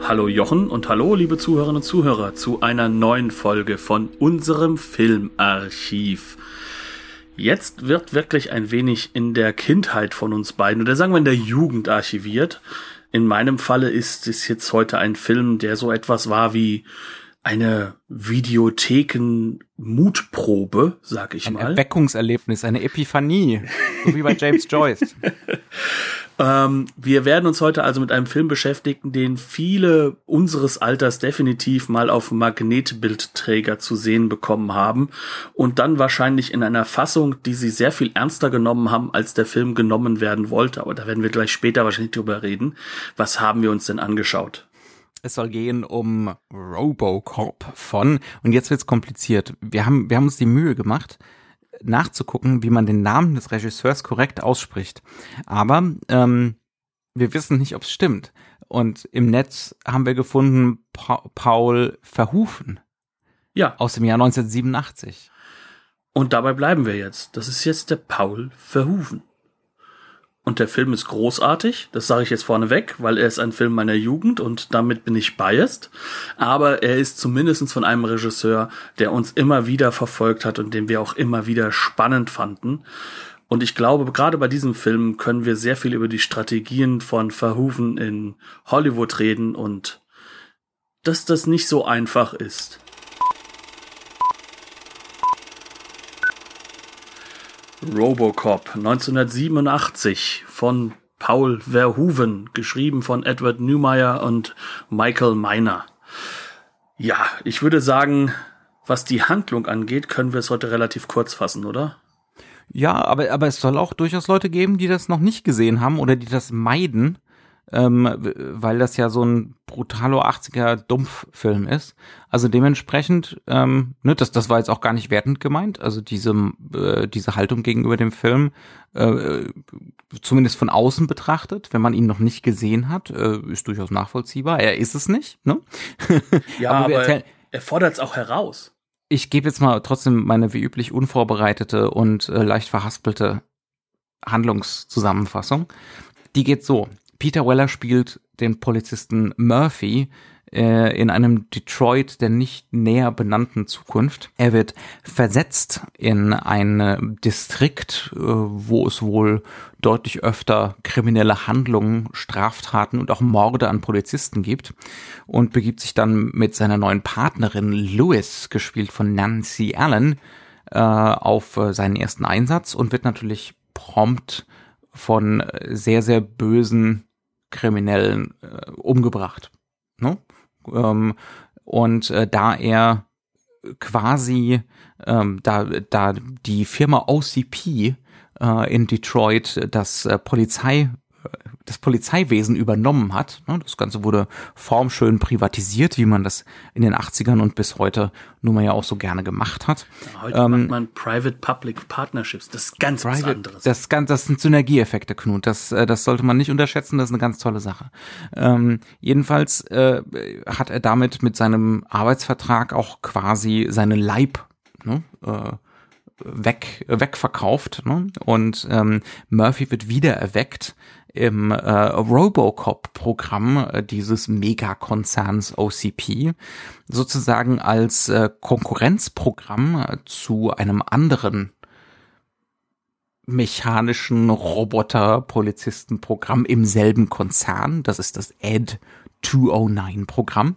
Hallo Jochen und hallo liebe Zuhörerinnen und Zuhörer zu einer neuen Folge von unserem Filmarchiv. Jetzt wird wirklich ein wenig in der Kindheit von uns beiden oder sagen wir in der Jugend archiviert. In meinem Falle ist es jetzt heute ein Film, der so etwas war wie eine Videotheken-Mutprobe, sag ich ein mal. Ein Erweckungserlebnis, eine Epiphanie, so wie bei James Joyce. Ähm, wir werden uns heute also mit einem Film beschäftigen, den viele unseres Alters definitiv mal auf Magnetbildträger zu sehen bekommen haben und dann wahrscheinlich in einer Fassung, die sie sehr viel ernster genommen haben, als der Film genommen werden wollte. Aber da werden wir gleich später wahrscheinlich drüber reden. Was haben wir uns denn angeschaut? Es soll gehen um Robocop von, und jetzt wird's kompliziert. Wir haben, wir haben uns die Mühe gemacht, nachzugucken, wie man den Namen des Regisseurs korrekt ausspricht. Aber ähm, wir wissen nicht, ob es stimmt. Und im Netz haben wir gefunden pa Paul Verhufen. Ja. Aus dem Jahr 1987. Und dabei bleiben wir jetzt. Das ist jetzt der Paul Verhufen. Und der Film ist großartig, das sage ich jetzt vorneweg, weil er ist ein Film meiner Jugend und damit bin ich biased. Aber er ist zumindest von einem Regisseur, der uns immer wieder verfolgt hat und den wir auch immer wieder spannend fanden. Und ich glaube, gerade bei diesem Film können wir sehr viel über die Strategien von Verhoeven in Hollywood reden und dass das nicht so einfach ist. Robocop 1987 von Paul Verhoeven, geschrieben von Edward Newmeyer und Michael Miner. Ja, ich würde sagen, was die Handlung angeht, können wir es heute relativ kurz fassen, oder? Ja, aber, aber es soll auch durchaus Leute geben, die das noch nicht gesehen haben oder die das meiden ähm, weil das ja so ein brutalo 80er Dumpffilm ist. Also dementsprechend, ähm, ne, das, das war jetzt auch gar nicht wertend gemeint. Also diese, äh, diese Haltung gegenüber dem Film, äh, zumindest von außen betrachtet, wenn man ihn noch nicht gesehen hat, äh, ist durchaus nachvollziehbar. Er ist es nicht, ne? ja, aber, aber er fordert es auch heraus. Ich gebe jetzt mal trotzdem meine wie üblich unvorbereitete und äh, leicht verhaspelte Handlungszusammenfassung. Die geht so. Peter Weller spielt den Polizisten Murphy äh, in einem Detroit der nicht näher benannten Zukunft. Er wird versetzt in ein Distrikt, äh, wo es wohl deutlich öfter kriminelle Handlungen, Straftaten und auch Morde an Polizisten gibt und begibt sich dann mit seiner neuen Partnerin Louis, gespielt von Nancy Allen, äh, auf äh, seinen ersten Einsatz und wird natürlich prompt von sehr, sehr bösen Kriminellen äh, umgebracht. Ne? Ähm, und äh, da er quasi ähm, da da die Firma OCP äh, in Detroit das äh, Polizei das Polizeiwesen übernommen hat. Ne? Das Ganze wurde formschön privatisiert, wie man das in den 80ern und bis heute nun mal ja auch so gerne gemacht hat. Heute ähm, macht man Private-Public Partnerships. Das ist ganz private, was anderes. Das, das sind Synergieeffekte, Knut. Das, äh, das sollte man nicht unterschätzen. Das ist eine ganz tolle Sache. Ähm, jedenfalls äh, hat er damit mit seinem Arbeitsvertrag auch quasi seinen Leib ne, äh, weg wegverkauft ne? und ähm, Murphy wird wieder erweckt im äh, Robocop-Programm äh, dieses Megakonzerns OCP sozusagen als äh, Konkurrenzprogramm äh, zu einem anderen mechanischen Roboter-Polizistenprogramm im selben Konzern. Das ist das Ed 209 Programm.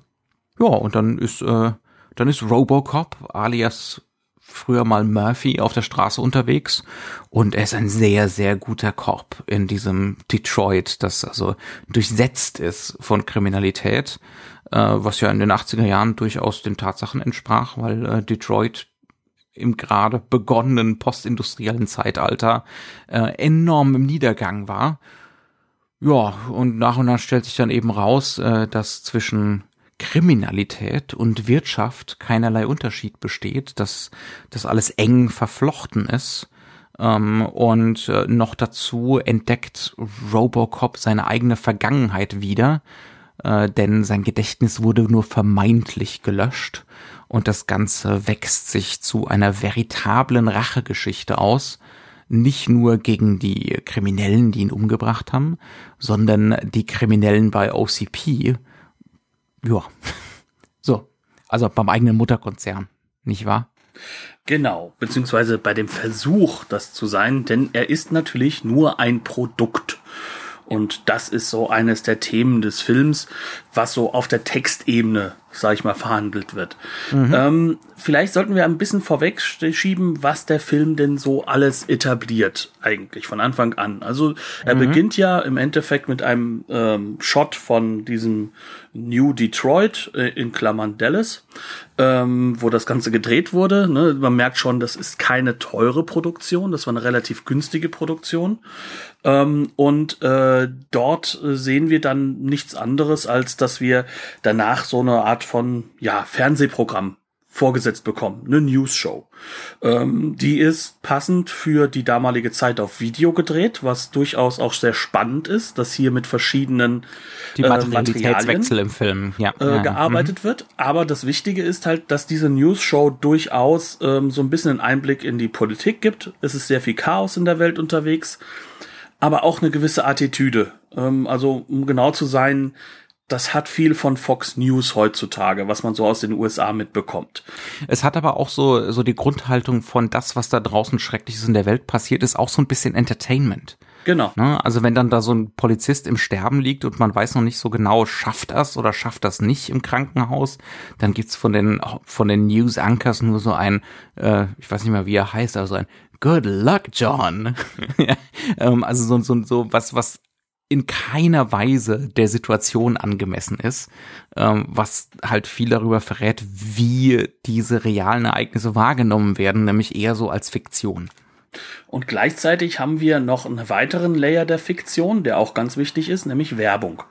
Ja, und dann ist, äh, dann ist Robocop alias früher mal Murphy auf der Straße unterwegs und er ist ein sehr, sehr guter Korb in diesem Detroit, das also durchsetzt ist von Kriminalität, äh, was ja in den 80er Jahren durchaus den Tatsachen entsprach, weil äh, Detroit im gerade begonnenen postindustriellen Zeitalter äh, enorm im Niedergang war. Ja, und nach und nach stellt sich dann eben raus, äh, dass zwischen Kriminalität und Wirtschaft keinerlei Unterschied besteht, dass das alles eng verflochten ist. Ähm, und äh, noch dazu entdeckt Robocop seine eigene Vergangenheit wieder, äh, denn sein Gedächtnis wurde nur vermeintlich gelöscht und das Ganze wächst sich zu einer veritablen Rachegeschichte aus, nicht nur gegen die Kriminellen, die ihn umgebracht haben, sondern die Kriminellen bei OCP. Ja, so, also beim eigenen Mutterkonzern, nicht wahr? Genau, beziehungsweise bei dem Versuch, das zu sein, denn er ist natürlich nur ein Produkt. Und das ist so eines der Themen des Films, was so auf der Textebene, sag ich mal, verhandelt wird. Mhm. Ähm, vielleicht sollten wir ein bisschen vorweg schieben, was der Film denn so alles etabliert, eigentlich von Anfang an. Also er mhm. beginnt ja im Endeffekt mit einem ähm, Shot von diesem New Detroit äh, in Klammern Dallas, ähm, wo das Ganze gedreht wurde. Ne? Man merkt schon, das ist keine teure Produktion, das war eine relativ günstige Produktion. Ähm, und äh, dort sehen wir dann nichts anderes, als dass wir danach so eine Art von ja Fernsehprogramm vorgesetzt bekommen, eine News-Show. Ähm, die ist passend für die damalige Zeit auf Video gedreht, was durchaus auch sehr spannend ist, dass hier mit verschiedenen die äh, Materialitätswechsel im Film ja. Äh, gearbeitet mhm. wird. Aber das Wichtige ist halt, dass diese News-Show durchaus ähm, so ein bisschen einen Einblick in die Politik gibt. Es ist sehr viel Chaos in der Welt unterwegs, aber auch eine gewisse Attitüde. Ähm, also um genau zu sein, das hat viel von Fox News heutzutage, was man so aus den USA mitbekommt. Es hat aber auch so, so die Grundhaltung von das, was da draußen Schreckliches in der Welt passiert, ist auch so ein bisschen Entertainment. Genau. Ne? Also wenn dann da so ein Polizist im Sterben liegt und man weiß noch nicht so genau, schafft das oder schafft das nicht im Krankenhaus, dann gibt's von den von den News Anchors nur so ein, äh, ich weiß nicht mehr wie er heißt, also ein Good luck, John. ja, ähm, also so, so, so was, was in keiner Weise der Situation angemessen ist, ähm, was halt viel darüber verrät, wie diese realen Ereignisse wahrgenommen werden, nämlich eher so als Fiktion. Und gleichzeitig haben wir noch einen weiteren Layer der Fiktion, der auch ganz wichtig ist, nämlich Werbung,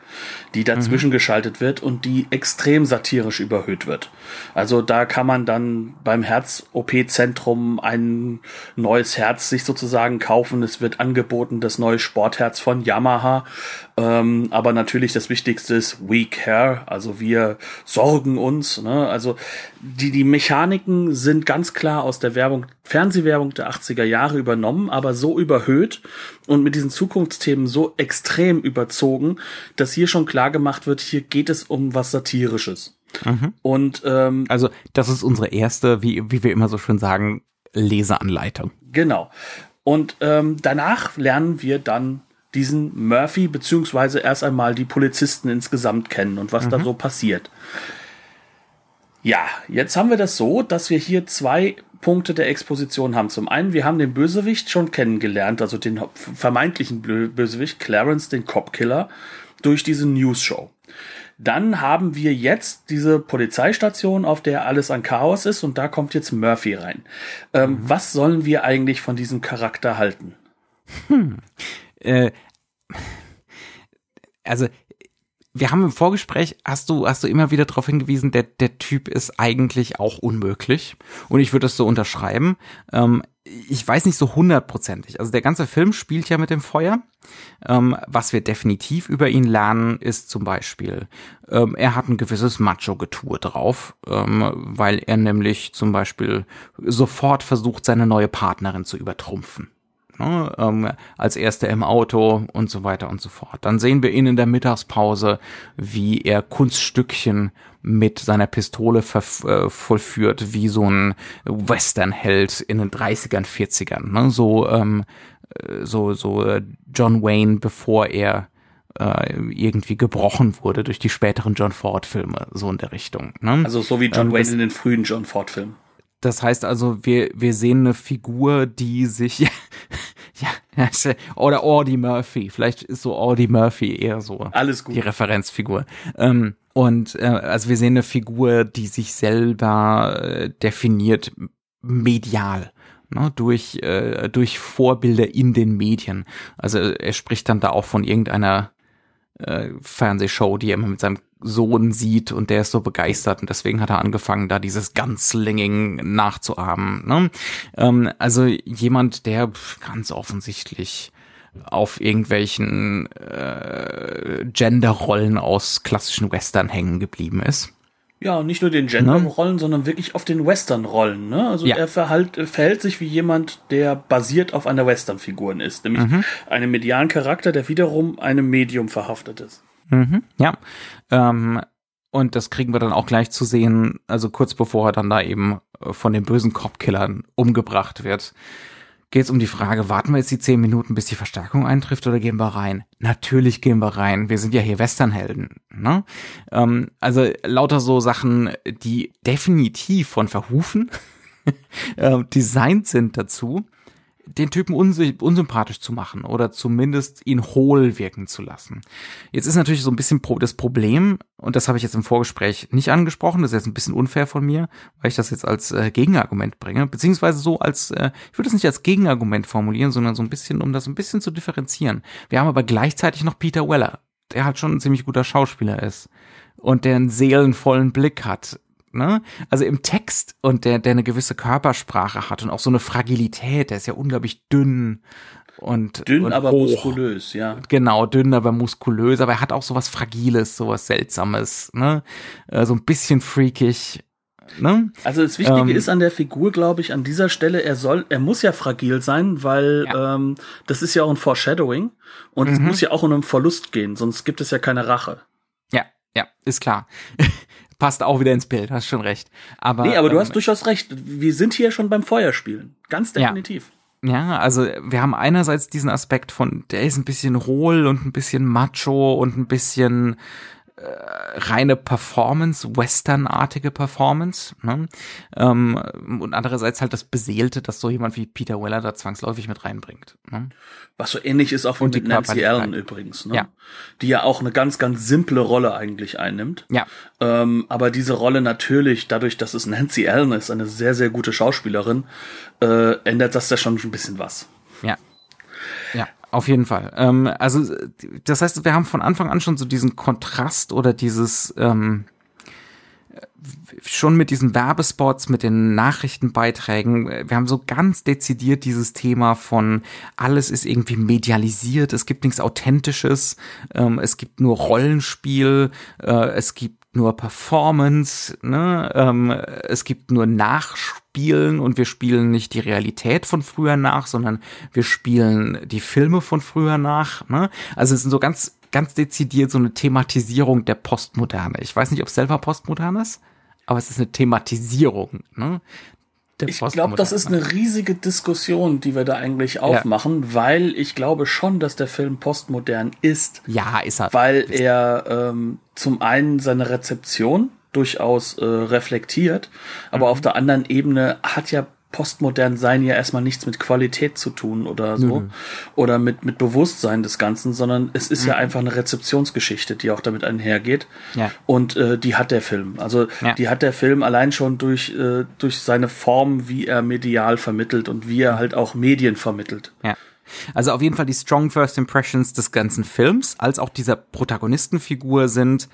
die dazwischen mhm. geschaltet wird und die extrem satirisch überhöht wird. Also da kann man dann beim Herz-OP-Zentrum ein neues Herz sich sozusagen kaufen. Es wird angeboten, das neue Sportherz von Yamaha. Ähm, aber natürlich das Wichtigste ist We Care, also wir sorgen uns. Ne? Also die, die Mechaniken sind ganz klar aus der Werbung, Fernsehwerbung der 80er Jahre übernommen, aber so überhöht und mit diesen Zukunftsthemen so extrem überzogen, dass hier schon klar gemacht wird, hier geht es um was Satirisches. Mhm. Und ähm, also das ist unsere erste, wie, wie wir immer so schön sagen, Leseanleitung. Genau. Und ähm, danach lernen wir dann diesen Murphy beziehungsweise erst einmal die Polizisten insgesamt kennen und was mhm. da so passiert. Ja, jetzt haben wir das so, dass wir hier zwei Punkte der Exposition haben. Zum einen, wir haben den Bösewicht schon kennengelernt, also den vermeintlichen Bösewicht, Clarence, den Copkiller, durch diese News-Show. Dann haben wir jetzt diese Polizeistation, auf der alles an Chaos ist, und da kommt jetzt Murphy rein. Ähm, mhm. Was sollen wir eigentlich von diesem Charakter halten? Hm. Äh, also wir haben im Vorgespräch, hast du, hast du immer wieder darauf hingewiesen, der, der Typ ist eigentlich auch unmöglich. Und ich würde das so unterschreiben. Ähm, ich weiß nicht so hundertprozentig. Also der ganze Film spielt ja mit dem Feuer. Ähm, was wir definitiv über ihn lernen, ist zum Beispiel, ähm, er hat ein gewisses Macho-Getue drauf, ähm, weil er nämlich zum Beispiel sofort versucht, seine neue Partnerin zu übertrumpfen ne, ähm, als erster im Auto und so weiter und so fort. Dann sehen wir ihn in der Mittagspause, wie er Kunststückchen mit seiner Pistole äh, vollführt, wie so ein Westernheld in den 30ern, 40ern. Ne? So, ähm, äh, so, so äh, John Wayne, bevor er äh, irgendwie gebrochen wurde durch die späteren John Ford-Filme, so in der Richtung. Ne? Also so wie John ähm, Wayne in den frühen John Ford-Filmen. Das heißt also, wir, wir sehen eine Figur, die sich, ja, oder Audie Murphy, vielleicht ist so Audie Murphy eher so Alles gut. die Referenzfigur. Ähm, und äh, also wir sehen eine Figur, die sich selber äh, definiert medial. Ne, durch, äh, durch Vorbilder in den Medien. Also er spricht dann da auch von irgendeiner äh, Fernsehshow, die er immer mit seinem Sohn sieht und der ist so begeistert und deswegen hat er angefangen, da dieses Gunslinging nachzuahmen. Ne? Ähm, also jemand, der ganz offensichtlich auf irgendwelchen äh, Genderrollen aus klassischen Western hängen geblieben ist. Ja, nicht nur den Gender-Rollen, ne? sondern wirklich auf den Western-Rollen. Ne? Also ja. er verhalt, verhält sich wie jemand, der basiert auf einer Western-Figur ist, nämlich mhm. einem medialen Charakter, der wiederum einem Medium verhaftet ist. Mhm, ja. Ähm, und das kriegen wir dann auch gleich zu sehen, also kurz bevor er dann da eben von den bösen Cop-Killern umgebracht wird geht es um die Frage, warten wir jetzt die zehn Minuten, bis die Verstärkung eintrifft oder gehen wir rein? Natürlich gehen wir rein. Wir sind ja hier Westernhelden. Ne? Ähm, also lauter so Sachen, die definitiv von Verhufen äh, designt sind dazu den Typen unsympathisch zu machen oder zumindest ihn hohl wirken zu lassen. Jetzt ist natürlich so ein bisschen das Problem, und das habe ich jetzt im Vorgespräch nicht angesprochen, das ist jetzt ein bisschen unfair von mir, weil ich das jetzt als äh, Gegenargument bringe, beziehungsweise so als, äh, ich würde es nicht als Gegenargument formulieren, sondern so ein bisschen, um das ein bisschen zu differenzieren. Wir haben aber gleichzeitig noch Peter Weller, der halt schon ein ziemlich guter Schauspieler ist und der einen seelenvollen Blick hat ne? Also im Text und der, der eine gewisse Körpersprache hat und auch so eine Fragilität, der ist ja unglaublich dünn und dünn, und aber hoch. muskulös, ja. Genau, dünn, aber muskulös, aber er hat auch sowas Fragiles, sowas Seltsames, ne? Äh, so ein bisschen freakig. Ne? Also das Wichtige ähm, ist an der Figur, glaube ich, an dieser Stelle, er soll, er muss ja fragil sein, weil ja. ähm, das ist ja auch ein Foreshadowing und mhm. es muss ja auch um einen Verlust gehen, sonst gibt es ja keine Rache. Ja, ja, ist klar. Passt auch wieder ins Bild, hast schon recht. Aber, nee, aber du ähm, hast durchaus recht. Wir sind hier schon beim Feuerspielen. Ganz definitiv. Ja. ja. also wir haben einerseits diesen Aspekt von, der ist ein bisschen hohl und ein bisschen macho und ein bisschen äh, reine Performance, Western-artige Performance. Ne? Ähm, und andererseits halt das Beseelte, dass so jemand wie Peter Weller da zwangsläufig mit reinbringt. Ne? Was so ähnlich ist auch von mit Nancy Allen übrigens, ne? ja. die ja auch eine ganz, ganz simple Rolle eigentlich einnimmt. Ja. Ähm, aber diese Rolle natürlich, dadurch, dass es Nancy Allen ist, eine sehr, sehr gute Schauspielerin, äh, ändert das da schon ein bisschen was. Ja. Auf jeden Fall. Ähm, also das heißt, wir haben von Anfang an schon so diesen Kontrast oder dieses ähm, schon mit diesen Werbespots, mit den Nachrichtenbeiträgen, wir haben so ganz dezidiert dieses Thema von alles ist irgendwie medialisiert, es gibt nichts Authentisches, ähm, es gibt nur Rollenspiel, äh, es gibt nur Performance, ne? ähm, es gibt nur Nachspielen und wir spielen nicht die Realität von früher nach, sondern wir spielen die Filme von früher nach. Ne? Also es sind so ganz, ganz dezidiert so eine Thematisierung der Postmoderne. Ich weiß nicht, ob es selber postmodern ist, aber es ist eine Thematisierung. Ne? Ich glaube, das ist eine riesige Diskussion, die wir da eigentlich aufmachen, ja. weil ich glaube schon, dass der Film postmodern ist. Ja, ist er. Weil er ähm, zum einen seine Rezeption durchaus äh, reflektiert, aber mhm. auf der anderen Ebene hat ja postmodern sein ja erstmal nichts mit Qualität zu tun oder so mhm. oder mit mit Bewusstsein des Ganzen, sondern es ist mhm. ja einfach eine Rezeptionsgeschichte, die auch damit einhergeht. Ja. Und äh, die hat der Film. Also ja. die hat der Film allein schon durch äh, durch seine Form, wie er medial vermittelt und wie er halt auch Medien vermittelt. Ja. Also auf jeden Fall die strong first impressions des ganzen Films, als auch dieser Protagonistenfigur sind,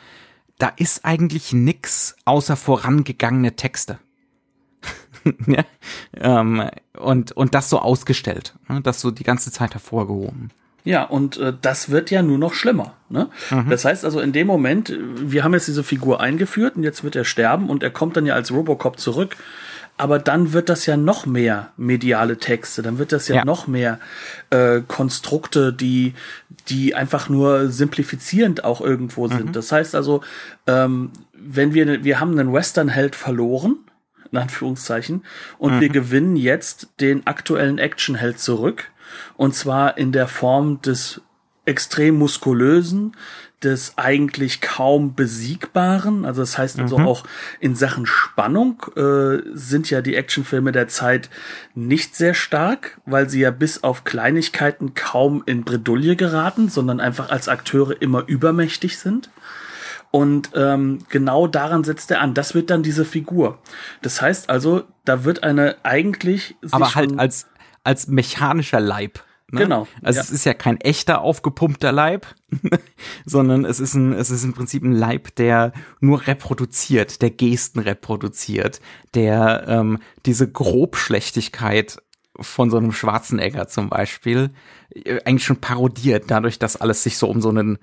da ist eigentlich nix außer vorangegangene Texte. ja? ähm, und, und das so ausgestellt, ne? das so die ganze Zeit hervorgehoben. Ja, und äh, das wird ja nur noch schlimmer. Ne? Mhm. Das heißt also, in dem Moment, wir haben jetzt diese Figur eingeführt und jetzt wird er sterben und er kommt dann ja als Robocop zurück. Aber dann wird das ja noch mehr mediale Texte, dann wird das ja, ja. noch mehr äh, Konstrukte, die, die einfach nur simplifizierend auch irgendwo sind. Mhm. Das heißt also, ähm, wenn wir, wir haben einen Western-Held verloren, in Anführungszeichen. Und mhm. wir gewinnen jetzt den aktuellen Actionheld zurück. Und zwar in der Form des extrem muskulösen, des eigentlich kaum besiegbaren. Also das heißt also mhm. auch in Sachen Spannung äh, sind ja die Actionfilme der Zeit nicht sehr stark, weil sie ja bis auf Kleinigkeiten kaum in Bredouille geraten, sondern einfach als Akteure immer übermächtig sind. Und ähm, genau daran setzt er an. Das wird dann diese Figur. Das heißt also, da wird eine eigentlich. Aber halt als, als mechanischer Leib. Ne? Genau, Also ja. es ist ja kein echter aufgepumpter Leib, sondern es ist ein, es ist im Prinzip ein Leib, der nur reproduziert, der Gesten reproduziert, der ähm, diese Grobschlechtigkeit von so einem Schwarzenegger zum Beispiel äh, eigentlich schon parodiert, dadurch, dass alles sich so um so einen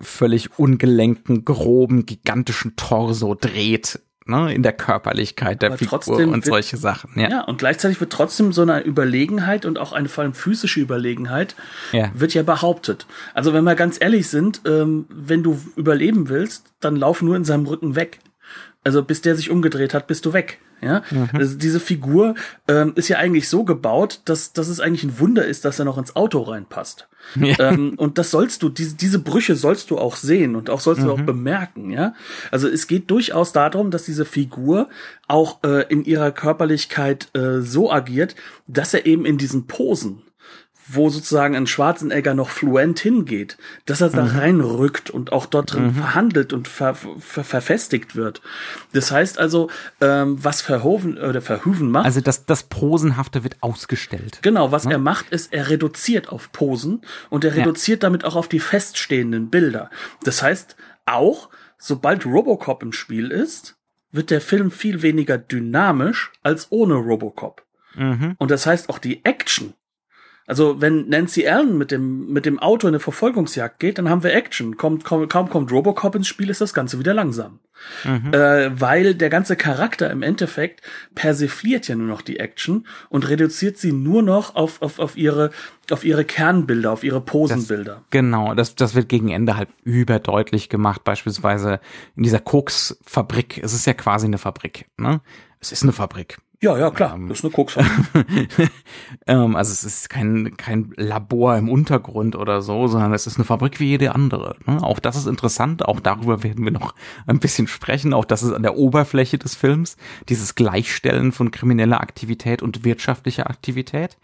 völlig ungelenken, groben, gigantischen Torso dreht, ne, in der Körperlichkeit der Aber Figur trotzdem und wird- solche Sachen. Ja. Ja, und gleichzeitig wird trotzdem so eine Überlegenheit und auch eine vor allem physische Überlegenheit Ja. wird ja behauptet. Also wenn wir ganz ehrlich sind, ähm, wenn du überleben willst, dann lauf nur in seinem Rücken weg. Also bis der sich umgedreht hat, bist du weg. Ja, also diese Figur ähm, ist ja eigentlich so gebaut, dass, dass es eigentlich ein Wunder ist, dass er noch ins Auto reinpasst. Ja. Ähm, und das sollst du, diese, diese Brüche sollst du auch sehen und auch sollst du auch bemerken, ja. Also es geht durchaus darum, dass diese Figur auch äh, in ihrer Körperlichkeit äh, so agiert, dass er eben in diesen Posen, wo sozusagen ein Schwarzenegger noch fluent hingeht, dass er da reinrückt und auch dort drin verhandelt und ver, ver, verfestigt wird. Das heißt also, ähm, was Verhoeven oder Verhoeven macht, Also das, das Posenhafte wird ausgestellt. Genau, was er macht, ist, er reduziert auf Posen und er Ja. reduziert damit auch auf die feststehenden Bilder. Das heißt, auch sobald Robocop im Spiel ist, wird der Film viel weniger dynamisch als ohne Robocop. Mhm. Und das heißt auch die Action. Also wenn Nancy Allen mit dem, mit dem Auto in eine Verfolgungsjagd geht, dann haben wir Action. Kommt, kaum, kaum kommt Robocop ins Spiel, ist das Ganze wieder langsam. Äh, weil der ganze Charakter im Endeffekt persifliert ja nur noch die Action und reduziert sie nur noch auf, auf, auf, ihre, auf ihre Kernbilder, auf ihre Posenbilder. Genau, das, das wird gegen Ende halt überdeutlich gemacht, beispielsweise in dieser Koksfabrik. Es ist ja quasi eine Fabrik, ne? Es ist eine Fabrik. Ja, ja, klar. Das ist eine Koks. ähm, also es ist kein, kein Labor im Untergrund oder so, sondern es ist eine Fabrik wie jede andere. Ne? Auch das ist interessant, auch darüber werden wir noch ein bisschen sprechen. Auch das ist an der Oberfläche des Films, dieses Gleichstellen von krimineller Aktivität und wirtschaftlicher Aktivität.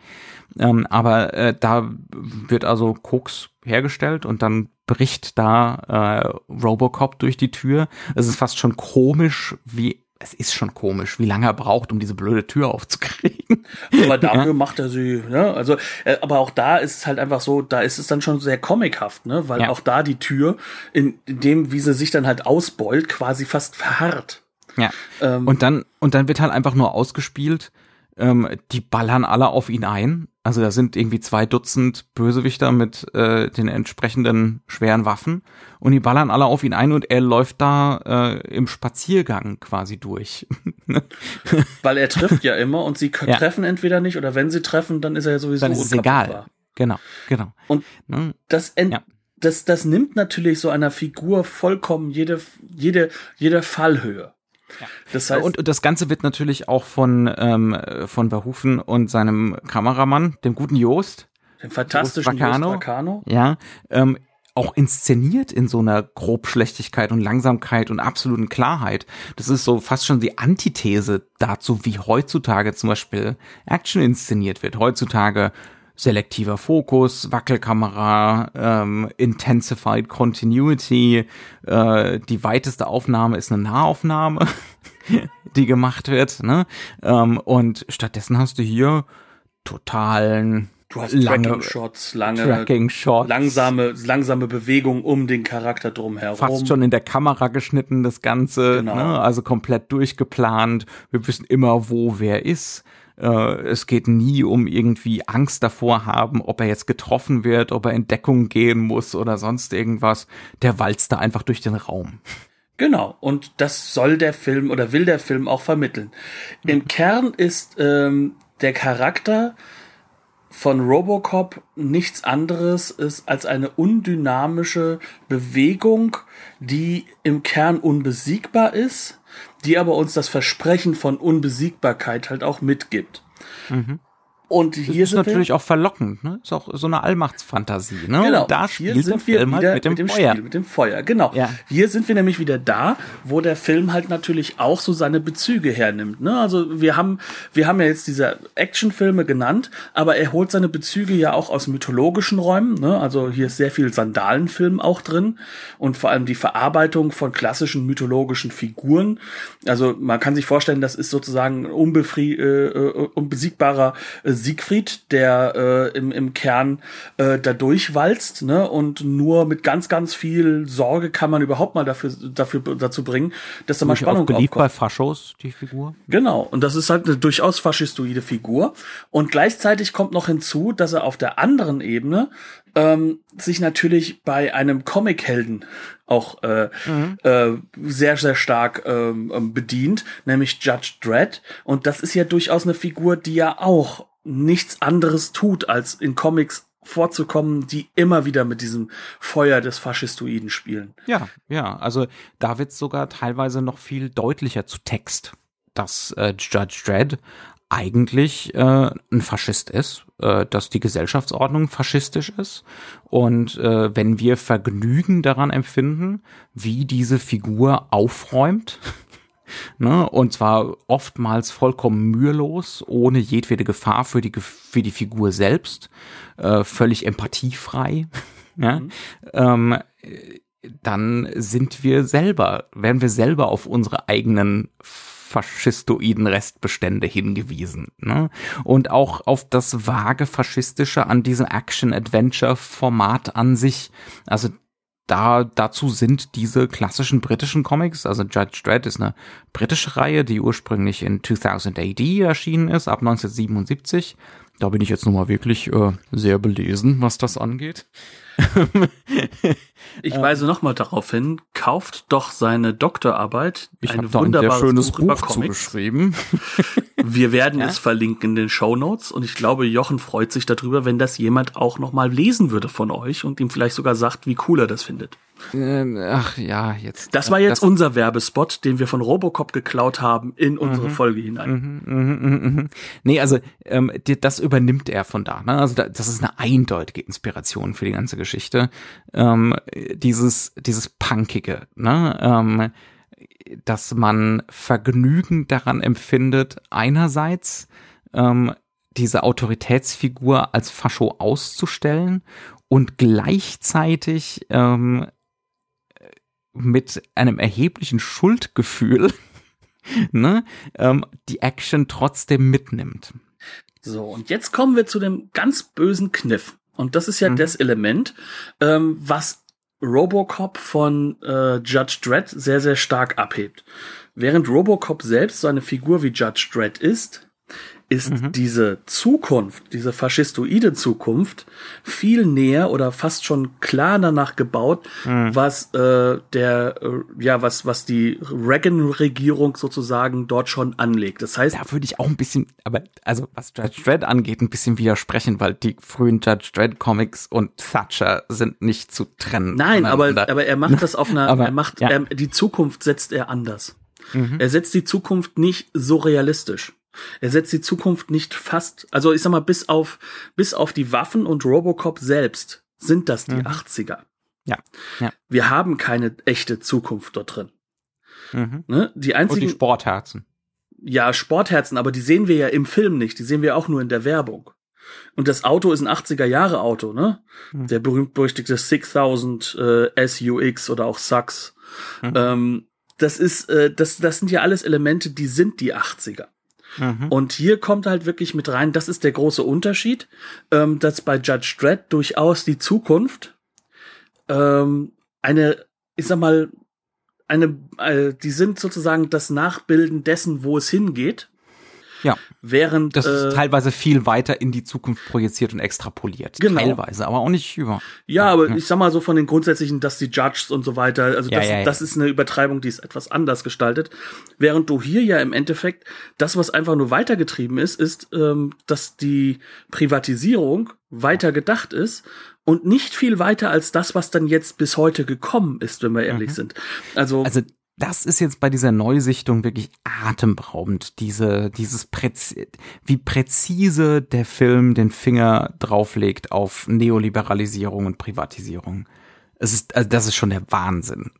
Ähm, aber äh, da wird also Koks hergestellt und dann bricht da äh, Robocop durch die Tür. Es ist fast schon komisch, wie es ist schon komisch, wie lange er braucht, um diese blöde Tür aufzukriegen. aber dafür macht er sie, ne? Also, äh, aber auch da ist es halt einfach so, da ist es dann schon sehr comichaft, ne? Weil Ja. auch da die Tür, in, in dem, wie sie sich dann halt ausbeult, quasi fast verharrt. Ja. Ähm, Und dann, und dann wird halt einfach nur ausgespielt, ähm, die ballern alle auf ihn ein. Also da sind irgendwie zwei Dutzend Bösewichter mit äh, den entsprechenden schweren Waffen und die ballern alle auf ihn ein und er läuft da äh, im Spaziergang quasi durch. Weil er trifft ja immer und sie Ja. treffen entweder nicht oder wenn sie treffen, dann ist er ja sowieso Dann ist es egal. Genau, genau. Und Ne? das, ent Ja. das, das nimmt natürlich so einer Figur vollkommen jede, jede, jede Fallhöhe. Das heißt, und, und das Ganze wird natürlich auch von, ähm, von Verhoeven und seinem Kameramann, dem guten Jost, den fantastischen Jost Vacano. Jost Vacano. ja, ähm, auch inszeniert in so einer Grobschlechtigkeit und Langsamkeit und absoluten Klarheit. Das ist so fast schon die Antithese dazu, wie heutzutage zum Beispiel Action inszeniert wird. Heutzutage selektiver Fokus, Wackelkamera, ähm, Intensified Continuity, äh, die weiteste Aufnahme ist eine Nahaufnahme, die gemacht wird, ne? Ähm, und stattdessen hast du hier totalen Du hast lange Tracking-Shots, lange, Tracking-Shots. langsame, langsame Bewegung um den Charakter drumherum. fast schon in der Kamera geschnitten, das Ganze, Genau. ne? also komplett durchgeplant. Wir wissen immer, wo wer ist. Äh, es geht nie um irgendwie Angst davor haben, ob er jetzt getroffen wird, ob er in Deckung gehen muss oder sonst irgendwas. Der walzt da einfach durch den Raum. Genau, und das soll der Film oder will der Film auch vermitteln. Im Kern ist ähm, der Charakter von Robocop nichts anderes ist als eine undynamische Bewegung, die im Kern unbesiegbar ist, die aber uns das Versprechen von Unbesiegbarkeit halt auch mitgibt. Und Das hier ist sind natürlich wir, auch verlockend, ne? Ist auch so eine Allmachtsfantasie, ne? Genau, Und da hier spielt sind der wir Film wieder halt mit dem Feuer. Spiel, mit dem Feuer, genau. Ja. Hier sind wir nämlich wieder da, wo der Film halt natürlich auch so seine Bezüge hernimmt. Ne? Also wir haben, wir haben ja jetzt diese Actionfilme genannt, aber er holt seine Bezüge ja auch aus mythologischen Räumen. Ne? Also hier ist sehr viel Sandalenfilm auch drin und vor allem die Verarbeitung von klassischen mythologischen Figuren. Also man kann sich vorstellen, das ist sozusagen ein unbefri äh, äh, unbesiegbarer äh, Siegfried, der äh, im, im Kern äh, da durchwalzt, ne? Und nur mit ganz, ganz viel Sorge kann man überhaupt mal dafür, dafür dazu bringen, dass da mal Spannung auch beliebt bei Faschos, die Figur. Genau. Und das ist halt eine durchaus faschistoide Figur. Und gleichzeitig kommt noch hinzu, dass er auf der anderen Ebene ähm, sich natürlich bei einem Comichelden auch äh, mhm. äh, sehr, sehr stark ähm, bedient, nämlich Judge Dredd. Und das ist ja durchaus eine Figur, die ja auch nichts anderes tut, als in Comics vorzukommen, die immer wieder mit diesem Feuer des Faschistoiden spielen. Ja, ja, also da wird sogar teilweise noch viel deutlicher zu Text, dass äh, Judge Dredd eigentlich äh, ein Faschist ist, äh, dass die Gesellschaftsordnung faschistisch ist und äh, wenn wir Vergnügen daran empfinden, wie diese Figur aufräumt, ne, und zwar oftmals vollkommen mühelos, ohne jedwede Gefahr für die für die Figur selbst, äh, völlig empathiefrei, ja, mhm. ähm, dann sind wir selber, werden wir selber auf unsere eigenen faschistoiden Restbestände hingewiesen. Ne? Und auch auf das vage faschistische an diesem Action-Adventure-Format an sich. Also da, dazu sind diese klassischen britischen Comics, also Judge Dredd ist eine britische Reihe, die ursprünglich in 2000 AD erschienen ist, ab 1977. Da bin ich jetzt nun mal wirklich äh, sehr belesen, was das angeht. ich weise nochmal darauf hin, kauft doch seine Doktorarbeit. Ich habe da ein sehr schönes Buch, Buch zugeschrieben. Wir werden ja? es verlinken in den Show Notes und ich glaube, Jochen freut sich darüber, wenn das jemand auch nochmal lesen würde von euch und ihm vielleicht sogar sagt, wie cool er das findet. Ähm, ach ja, jetzt. Das war jetzt das, unser Werbespot, den wir von Robocop geklaut haben in unsere mhm, Folge hinein. Mhm, mh, mh, mh. Nee, also ähm, das übernimmt er von da. Ne? Also da, das ist eine eindeutige Inspiration für die ganze Geschichte. Ähm, dieses dieses punkige, ne? Ähm, dass man Vergnügen daran empfindet, einerseits ähm, diese Autoritätsfigur als Fascho auszustellen und gleichzeitig ähm, mit einem erheblichen Schuldgefühl ne, ähm, die Action trotzdem mitnimmt. So, und jetzt kommen wir zu dem ganz bösen Kniff. Und das ist ja mhm. das Element, ähm, was Robocop von äh, Judge Dredd sehr, sehr stark abhebt. Während Robocop selbst so eine Figur wie Judge Dredd ist, ist mhm. diese Zukunft, diese faschistoide Zukunft, viel näher oder fast schon klar danach gebaut, mhm. was äh, der, äh, ja, was, was die Reagan-Regierung sozusagen dort schon anlegt. Das heißt. Da würde ich auch ein bisschen, aber also was Judge Dredd angeht, ein bisschen widersprechen, weil die frühen Judge Dredd Comics und Thatcher sind nicht zu trennen. Nein, aber, aber er macht das auf einer, aber, er macht, ja. er, die Zukunft setzt er anders. Mhm. Er setzt die Zukunft nicht so realistisch. Er setzt die Zukunft nicht fast, also ich sag mal, bis auf, bis auf die Waffen und Robocop selbst sind das die mhm. 80er. Ja. ja. Wir haben keine echte Zukunft dort drin. Mhm. Ne? Die einzigen. Und die Sportherzen. Ja, Sportherzen, aber die sehen wir ja im Film nicht. Die sehen wir auch nur in der Werbung. Und das Auto ist ein 80er Jahre Auto, ne? Mhm. Der berühmt-berüchtigte 6000 äh, SUX oder auch SUX. Mhm. Ähm, das ist, äh, das, das sind ja alles Elemente, die sind die 80er. Mhm. Und hier kommt halt wirklich mit rein, das ist der große Unterschied, ähm, dass bei Judge Dredd durchaus die Zukunft ähm, eine, ich sag mal, eine, äh, die sind sozusagen das Nachbilden dessen, wo es hingeht. Ja. Während das ist äh, teilweise viel weiter in die Zukunft projiziert und extrapoliert. Genau. Teilweise, aber auch nicht über. Ja, aber ja. ich sag mal so von den grundsätzlichen, dass die Judges und so weiter, also ja, das, ja, das ist eine Übertreibung, die ist etwas anders gestaltet. Während du hier ja im Endeffekt das, was einfach nur weitergetrieben ist, ist, ähm, dass die Privatisierung weiter gedacht ist und nicht viel weiter als das, was dann jetzt bis heute gekommen ist, wenn wir ehrlich mhm. sind. Also, also das ist jetzt bei dieser Neusichtung wirklich atemberaubend. Diese, dieses Präzi wie präzise der Film den Finger drauflegt auf Neoliberalisierung und Privatisierung. Es ist, also das ist schon der Wahnsinn.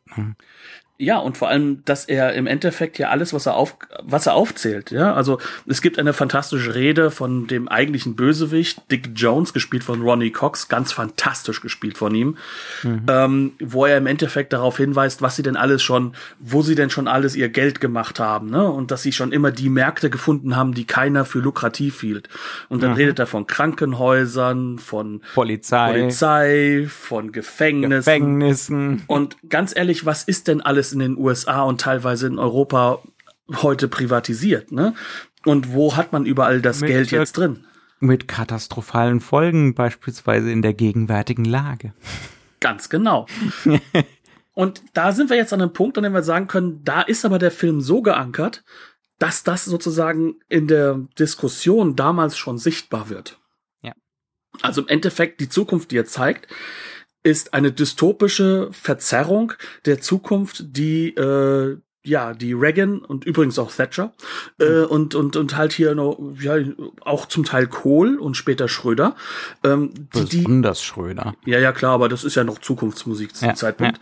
Ja, und vor allem, dass er im Endeffekt ja alles, was er auf, was er aufzählt, ja. Also es gibt eine fantastische Rede von dem eigentlichen Bösewicht, Dick Jones, gespielt von Ronnie Cox, ganz fantastisch gespielt von ihm, mhm. ähm, wo er im Endeffekt darauf hinweist, was sie denn alles schon, wo sie denn schon alles ihr Geld gemacht haben, ne? Und dass sie schon immer die Märkte gefunden haben, die keiner für lukrativ hielt. Und dann mhm. redet er von Krankenhäusern, von Polizei, Polizei, von Gefängnissen. Gefängnissen. Und ganz ehrlich, was ist denn alles in den USA und teilweise in Europa heute privatisiert, ne? Und wo hat man überall das mit, Geld jetzt drin? Mit katastrophalen Folgen, beispielsweise in der gegenwärtigen Lage. Ganz genau. und da sind wir jetzt an einem Punkt, an dem wir sagen können, da ist aber der Film so geankert, dass das sozusagen in der Diskussion damals schon sichtbar wird. Ja. Also im Endeffekt die Zukunft, die er zeigt, ist eine dystopische Verzerrung der Zukunft, die äh, ja, die Reagan und übrigens auch Thatcher äh, mhm. und und und halt hier noch ja auch zum Teil Kohl und später Schröder. Ähm, die, Besonders die, Schröder. Ja, ja klar, aber das ist ja noch Zukunftsmusik zu ja, Zeitpunkt.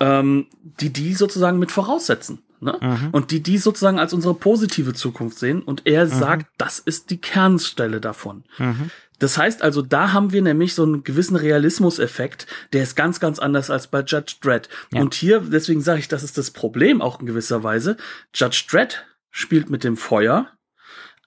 Ja. Ähm, die die sozusagen mit voraussetzen. Ne? Mhm. Und die die sozusagen als unsere positive Zukunft sehen und er mhm. sagt, das ist die Kernstelle davon. Mhm. Das heißt also, da haben wir nämlich so einen gewissen Realismuseffekt, der ist ganz, ganz anders als bei Judge Dredd. Ja. Und hier, deswegen sage ich, das ist das Problem auch in gewisser Weise. Judge Dredd spielt mit dem Feuer,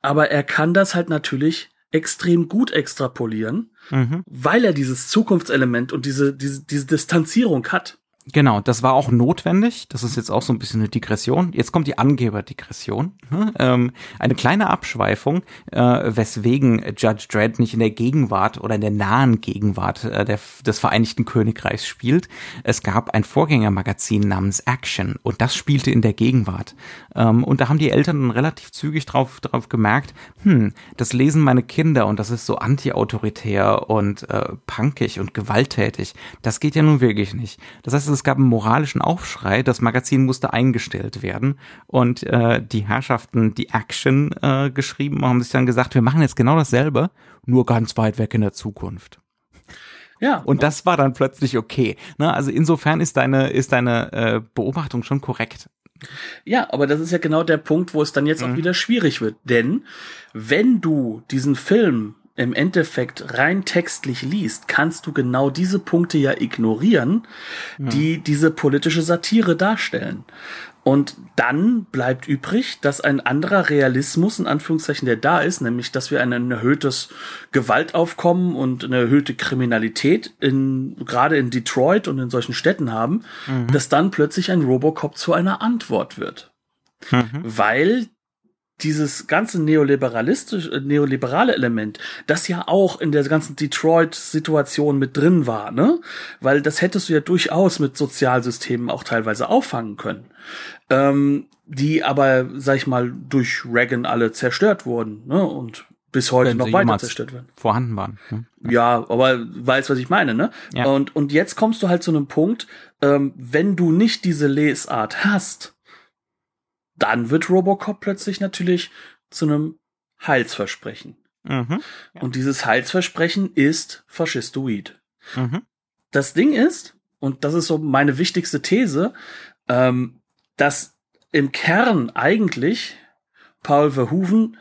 aber er kann das halt natürlich extrem gut extrapolieren, mhm. weil er dieses Zukunftselement und diese, diese, diese Distanzierung hat. Genau, das war auch notwendig. Das ist jetzt auch so ein bisschen eine Digression. Jetzt kommt die Angeberdigression. Ne? Ähm, eine kleine Abschweifung, äh, weswegen Judge Dredd nicht in der Gegenwart oder in der nahen Gegenwart äh, der, des Vereinigten Königreichs spielt. Es gab ein Vorgängermagazin namens Action und das spielte in der Gegenwart. Ähm, und da haben die Eltern dann relativ zügig drauf, drauf gemerkt, hm, das lesen meine Kinder und das ist so antiautoritär und äh, punkig und gewalttätig. Das geht ja nun wirklich nicht. Das heißt, es gab einen moralischen Aufschrei, das Magazin musste eingestellt werden und äh, die Herrschaften, die Action äh, geschrieben haben sich dann gesagt, wir machen jetzt genau dasselbe, nur ganz weit weg in der Zukunft. Ja. Und das war dann plötzlich okay. Ne? Also insofern ist deine, ist deine äh, Beobachtung schon korrekt. Ja, aber das ist ja genau der Punkt, wo es dann jetzt mhm. auch wieder schwierig wird. Denn wenn du diesen Film im Endeffekt rein textlich liest, kannst du genau diese Punkte ja ignorieren, ja. die diese politische Satire darstellen. Und dann bleibt übrig, dass ein anderer Realismus, in Anführungszeichen, der da ist, nämlich, dass wir ein erhöhtes Gewaltaufkommen und eine erhöhte Kriminalität in, gerade in Detroit und in solchen Städten haben, mhm. dass dann plötzlich ein Robocop zu einer Antwort wird. Mhm. Weil dieses ganze neoliberalistische, äh, neoliberale Element, das ja auch in der ganzen Detroit-Situation mit drin war, ne? Weil das hättest du ja durchaus mit Sozialsystemen auch teilweise auffangen können. Ähm, die aber, sag ich mal, durch Reagan alle zerstört wurden, ne? Und bis heute Wenn noch weiter zerstört werden. Vorhanden waren. Ne? Ja, aber weißt, was ich meine, ne? Ja. Und, und jetzt kommst du halt zu einem Punkt, ähm, wenn du nicht diese Lesart hast, dann wird Robocop plötzlich natürlich zu einem Heilsversprechen. Mhm, ja. Und dieses Heilsversprechen ist faschistoid. Mhm. Das Ding ist, und das ist so meine wichtigste These, ähm, dass im Kern eigentlich Paul Verhoeven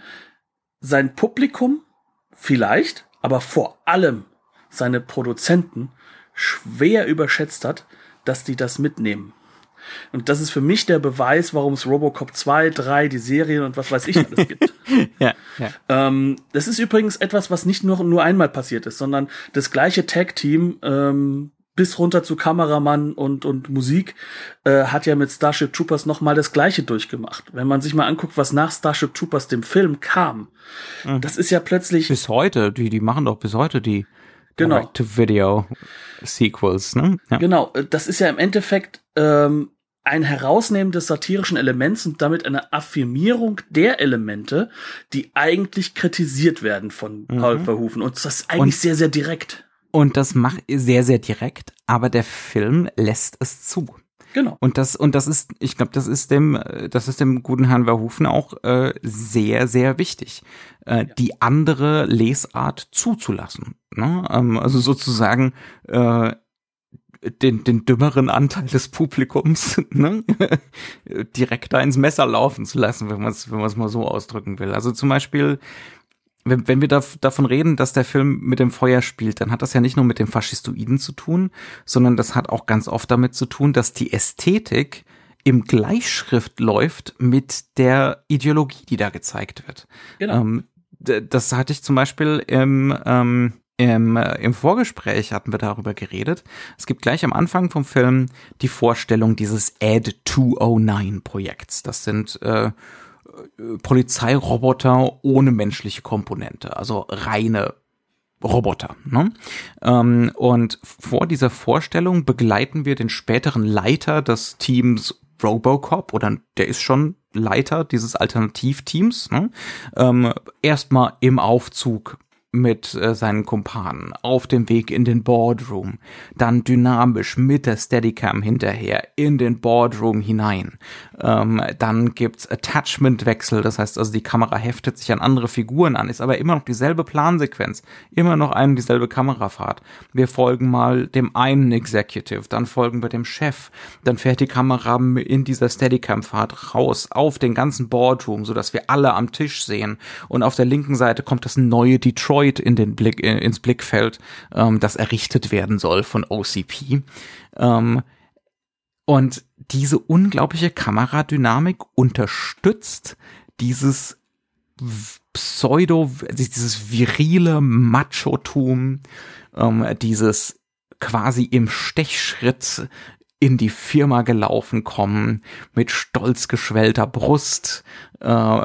sein Publikum vielleicht, aber vor allem seine Produzenten schwer überschätzt hat, dass die das mitnehmen. Und das ist für mich der Beweis, warum es Robocop 2, 3, die Serien und was weiß ich alles gibt. ja, ja. Ähm, das ist übrigens etwas, was nicht nur, nur einmal passiert ist, sondern das gleiche Tag-Team, ähm, bis runter zu Kameramann und, und Musik, äh, hat ja mit Starship Troopers noch mal das Gleiche durchgemacht. Wenn man sich mal anguckt, was nach Starship Troopers dem Film kam, mhm. das ist ja plötzlich... Bis heute, die, die machen doch bis heute die genau. Direct-to-Video-Sequels, ne? Ja. Genau, äh, das ist ja im Endeffekt ähm, ein Herausnehmen des satirischen Elements und damit eine Affirmierung der Elemente, die eigentlich kritisiert werden von mhm. Paul Verhoeven. Und das ist eigentlich und, sehr, sehr direkt. Und das macht sehr, sehr direkt, aber der Film lässt es zu. Genau. Und das, und das ist, ich glaube, das ist dem, das ist dem guten Herrn Verhoeven auch äh, sehr, sehr wichtig, äh, ja. die andere Lesart zuzulassen. Ne? Ähm, also sozusagen äh, den, den dümmeren Anteil des Publikums ne? direkt da ins Messer laufen zu lassen, wenn man es wenn man es mal so ausdrücken will. Also zum Beispiel, wenn, wenn wir da, davon reden, dass der Film mit dem Feuer spielt, dann hat das ja nicht nur mit dem Faschistoiden zu tun, sondern das hat auch ganz oft damit zu tun, dass die Ästhetik im Gleichschrift läuft mit der Ideologie, die da gezeigt wird. Genau. Ähm, das hatte ich zum Beispiel im ähm, im, äh, Im Vorgespräch hatten wir darüber geredet. Es gibt gleich am Anfang vom Film die Vorstellung dieses Ad 209 Projekts. Das sind äh, äh, Polizeiroboter ohne menschliche Komponente, also reine Roboter. Ne? Ähm, und vor dieser Vorstellung begleiten wir den späteren Leiter des Teams Robocop oder der ist schon Leiter dieses Alternativteams. Ne? Ähm, erstmal im Aufzug mit äh, seinen Kumpanen auf dem Weg in den Boardroom, dann dynamisch mit der Steadicam hinterher in den Boardroom hinein. Ähm, dann gibt's Attachmentwechsel, das heißt also die Kamera heftet sich an andere Figuren an, ist aber immer noch dieselbe Plansequenz, immer noch eine dieselbe Kamerafahrt. Wir folgen mal dem einen Executive, dann folgen wir dem Chef, dann fährt die Kamera in dieser Steadicam-Fahrt raus auf den ganzen Boardroom, so dass wir alle am Tisch sehen und auf der linken Seite kommt das neue Detroit Detroit in den Blick, äh, ins Blickfeld, ähm, das errichtet werden soll von OCP. Ähm, und diese unglaubliche Kameradynamik unterstützt dieses Pseudo, dieses virile Machotum, ähm, dieses quasi im Stechschritt in die Firma gelaufen kommen, mit stolz geschwellter Brust, äh,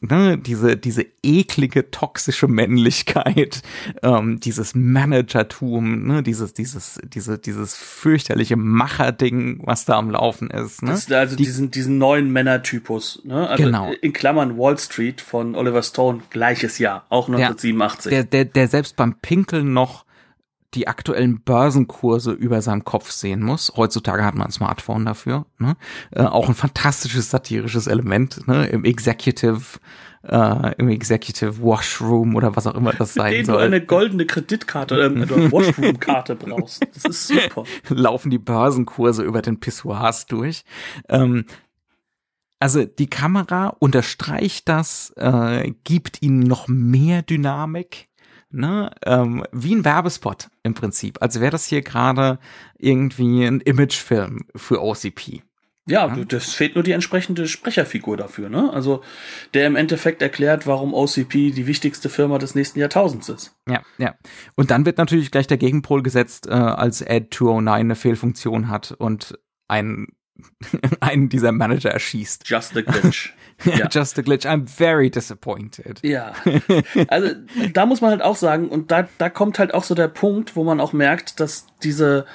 ne, diese, diese eklige, toxische Männlichkeit, ähm, dieses Managertum, ne, dieses, dieses, diese, dieses fürchterliche Macherding, was da am Laufen ist. Ne? Das, also die, diesen, diesen neuen Männertypus, ne? Also genau. in Klammern Wall Street von Oliver Stone, gleiches Jahr, auch 1987. Der, der, der selbst beim Pinkeln noch die aktuellen Börsenkurse über seinem Kopf sehen muss. Heutzutage hat man ein Smartphone dafür. Ne? Äh, auch ein fantastisches satirisches Element ne? im Executive äh, im Executive Washroom oder was auch immer das sein den soll. du eine goldene Kreditkarte oder eine Washroom-Karte brauchst. Das ist super. Laufen die Börsenkurse über den Pissoirs durch. Ähm, also die Kamera unterstreicht das, äh, gibt ihnen noch mehr Dynamik ne, ähm, wie ein Werbespot im Prinzip. Also wäre das hier gerade irgendwie ein Imagefilm für OCP. Ja, ja, das fehlt nur die entsprechende Sprecherfigur dafür, ne? Also der im Endeffekt erklärt, warum OCP die wichtigste Firma des nächsten Jahrtausends ist. Ja, ja. Und dann wird natürlich gleich der Gegenpol gesetzt, äh, als Ad 209 eine Fehlfunktion hat und ein einen dieser Manager erschießt. Just a glitch. ja. Just a glitch. I'm very disappointed. Ja. Also da muss man halt auch sagen, und da, da kommt halt auch so der Punkt, wo man auch merkt, dass diese,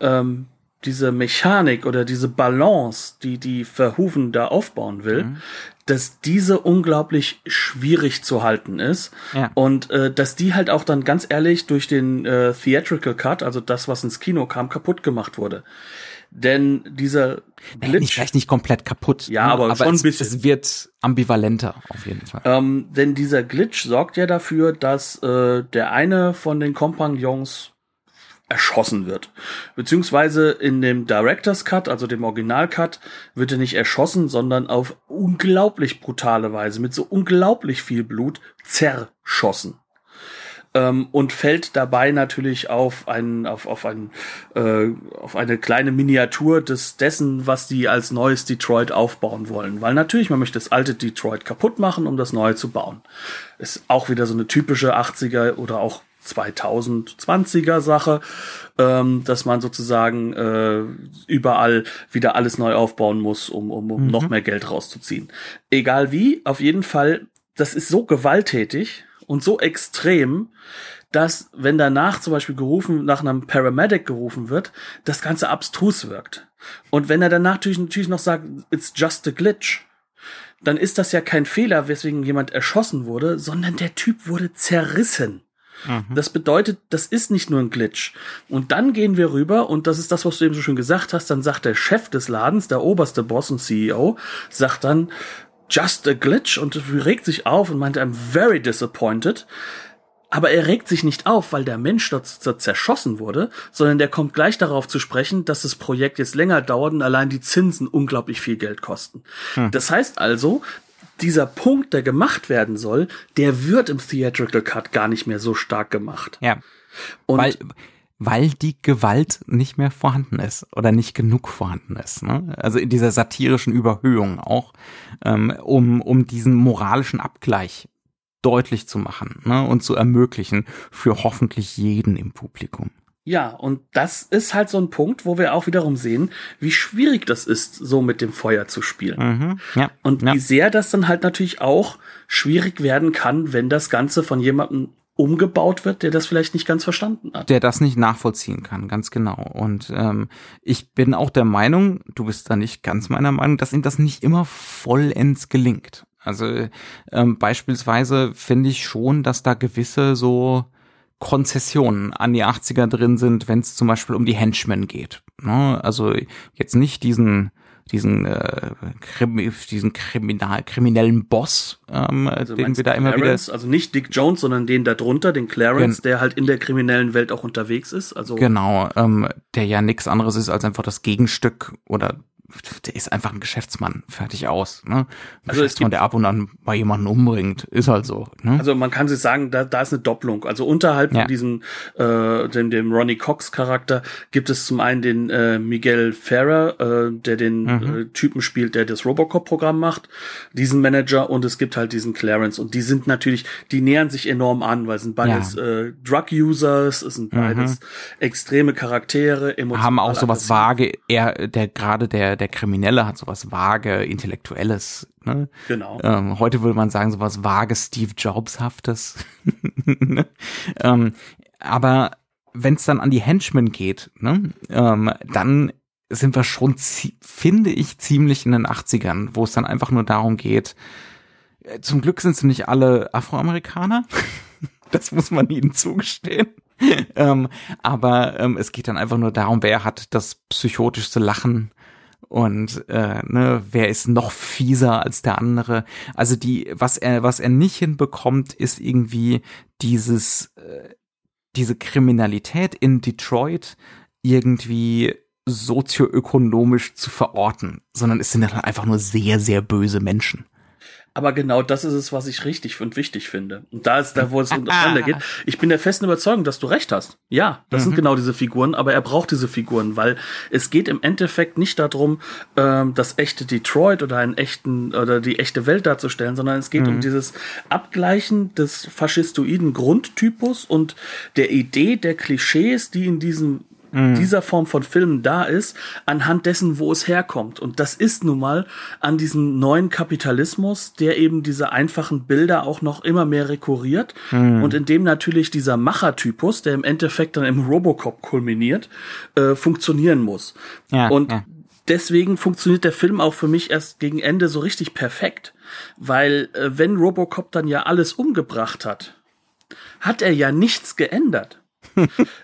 ähm, diese Mechanik oder diese Balance, die die Verhuven da aufbauen will, mhm. dass diese unglaublich schwierig zu halten ist ja. und äh, dass die halt auch dann ganz ehrlich durch den äh, Theatrical Cut, also das, was ins Kino kam, kaputt gemacht wurde. Denn dieser Glitch. Nee, vielleicht nicht komplett kaputt. Ja, ne? aber, aber schon es, ein bisschen. Es wird ambivalenter, auf jeden Fall. Ähm, denn dieser Glitch sorgt ja dafür, dass äh, der eine von den Kompagnons erschossen wird. Beziehungsweise in dem Director's Cut, also dem Original Cut, wird er nicht erschossen, sondern auf unglaublich brutale Weise, mit so unglaublich viel Blut, zerschossen ähm, und fällt dabei natürlich auf ein, auf, auf ein, äh, auf eine kleine Miniatur des, dessen, was die als neues Detroit aufbauen wollen. Weil natürlich, man möchte das alte Detroit kaputt machen, um das neue zu bauen. Ist auch wieder so eine typische 80er oder auch 2020er Sache, ähm, dass man sozusagen äh, überall wieder alles neu aufbauen muss, um, um, um mhm. noch mehr Geld rauszuziehen. Egal wie, auf jeden Fall, das ist so gewalttätig, und so extrem, dass wenn danach zum Beispiel gerufen, nach einem Paramedic gerufen wird, das Ganze abstrus wirkt. Und wenn er danach natürlich, natürlich noch sagt, it's just a glitch, dann ist das ja kein Fehler, weswegen jemand erschossen wurde, sondern der Typ wurde zerrissen. Mhm. Das bedeutet, das ist nicht nur ein Glitch. Und dann gehen wir rüber, und das ist das, was du eben so schön gesagt hast, dann sagt der Chef des Ladens, der oberste Boss und CEO, sagt dann, just a glitch und regt sich auf und meint, I'm very disappointed. Aber er regt sich nicht auf, weil der Mensch dort, zerschossen wurde, sondern der kommt gleich darauf zu sprechen, dass das Projekt jetzt länger dauert und allein die Zinsen unglaublich viel Geld kosten. Hm. Das heißt also, dieser Punkt, der gemacht werden soll, der wird im Theatrical Cut gar nicht mehr so stark gemacht. Ja. Und weil, weil die Gewalt nicht mehr vorhanden ist oder nicht genug vorhanden ist. Ne? Also in dieser satirischen Überhöhung auch, ähm, um, um diesen moralischen Abgleich deutlich zu machen ne? und zu ermöglichen für hoffentlich jeden im Publikum. Ja, und das ist halt so ein Punkt, wo wir auch wiederum sehen, wie schwierig das ist, so mit dem Feuer zu spielen. Mhm, ja, und ja. wie sehr das dann halt natürlich auch schwierig werden kann, wenn das Ganze von jemandem umgebaut wird, der das vielleicht nicht ganz verstanden hat. Der das nicht nachvollziehen kann, ganz genau. Und ähm, ich bin auch der Meinung, du bist da nicht ganz meiner Meinung, dass ihm das nicht immer vollends gelingt. Also ähm, beispielsweise finde ich schon, dass da gewisse so Konzessionen an die 80er drin sind, wenn es zum Beispiel um die Henchmen geht. Ne? Also jetzt nicht diesen diesen äh, Krimi, diesen Kriminal kriminellen Boss, ähm, also den wir da immer Clarence, wieder also nicht Dick Jones, sondern den da drunter, den Clarence, der halt in der kriminellen Welt auch unterwegs ist. Also genau, ähm, der ja nichts anderes ist als einfach das Gegenstück oder der ist einfach ein Geschäftsmann, fertig aus. Ne? Ein also Geschäftsmann, der ab und an mal jemanden umbringt, ist halt so. Ne? Also man kann sich sagen, da, da ist eine Doppelung. Also unterhalb ja. von diesem äh, dem, dem Ronnie Cox Charakter gibt es zum einen den äh, Miguel Ferrer, äh, der den mhm. äh, Typen spielt, der das Robocop-Programm macht, diesen Manager und es gibt halt diesen Clarence und die sind natürlich, die nähern sich enorm an, weil es sind beides ja. äh, Drug-Users, es sind beides mhm. extreme Charaktere, emotional. Haben auch sowas vage, er, der gerade der der Kriminelle hat sowas vage, intellektuelles. Ne? Genau. Ähm, heute würde man sagen, sowas vage Steve Jobs-haftes. ähm, aber wenn es dann an die Henchmen geht, ne, ähm, dann sind wir schon, finde ich, ziemlich in den 80ern, wo es dann einfach nur darum geht, äh, zum Glück sind sie nicht alle Afroamerikaner. das muss man ihnen zugestehen. ähm, aber ähm, es geht dann einfach nur darum, wer hat das psychotischste Lachen und äh, ne, wer ist noch fieser als der andere. Also die, was er, was er nicht hinbekommt, ist irgendwie dieses, äh, diese Kriminalität in Detroit irgendwie sozioökonomisch zu verorten, sondern es sind dann einfach nur sehr, sehr böse Menschen. Aber genau das ist es, was ich richtig und wichtig finde. Und da ist da, wo es untereinander geht. Ich bin der festen Überzeugung, dass du recht hast. Ja, das mhm. sind genau diese Figuren, aber er braucht diese Figuren, weil es geht im Endeffekt nicht darum, ähm, das echte Detroit oder einen echten oder die echte Welt darzustellen, sondern es geht mhm. um dieses Abgleichen des faschistoiden Grundtypus und der Idee der Klischees, die in diesem mhm. dieser Form von Filmen da ist, anhand dessen, wo es herkommt. Und das ist nun mal an diesem neuen Kapitalismus, der eben diese einfachen Bilder auch noch immer mehr rekurriert mhm. und in dem natürlich dieser Machertypus, der im Endeffekt dann im Robocop kulminiert, äh, funktionieren muss. Ja, und ja. deswegen funktioniert der Film auch für mich erst gegen Ende so richtig perfekt, weil äh, wenn Robocop dann ja alles umgebracht hat, hat er ja nichts geändert.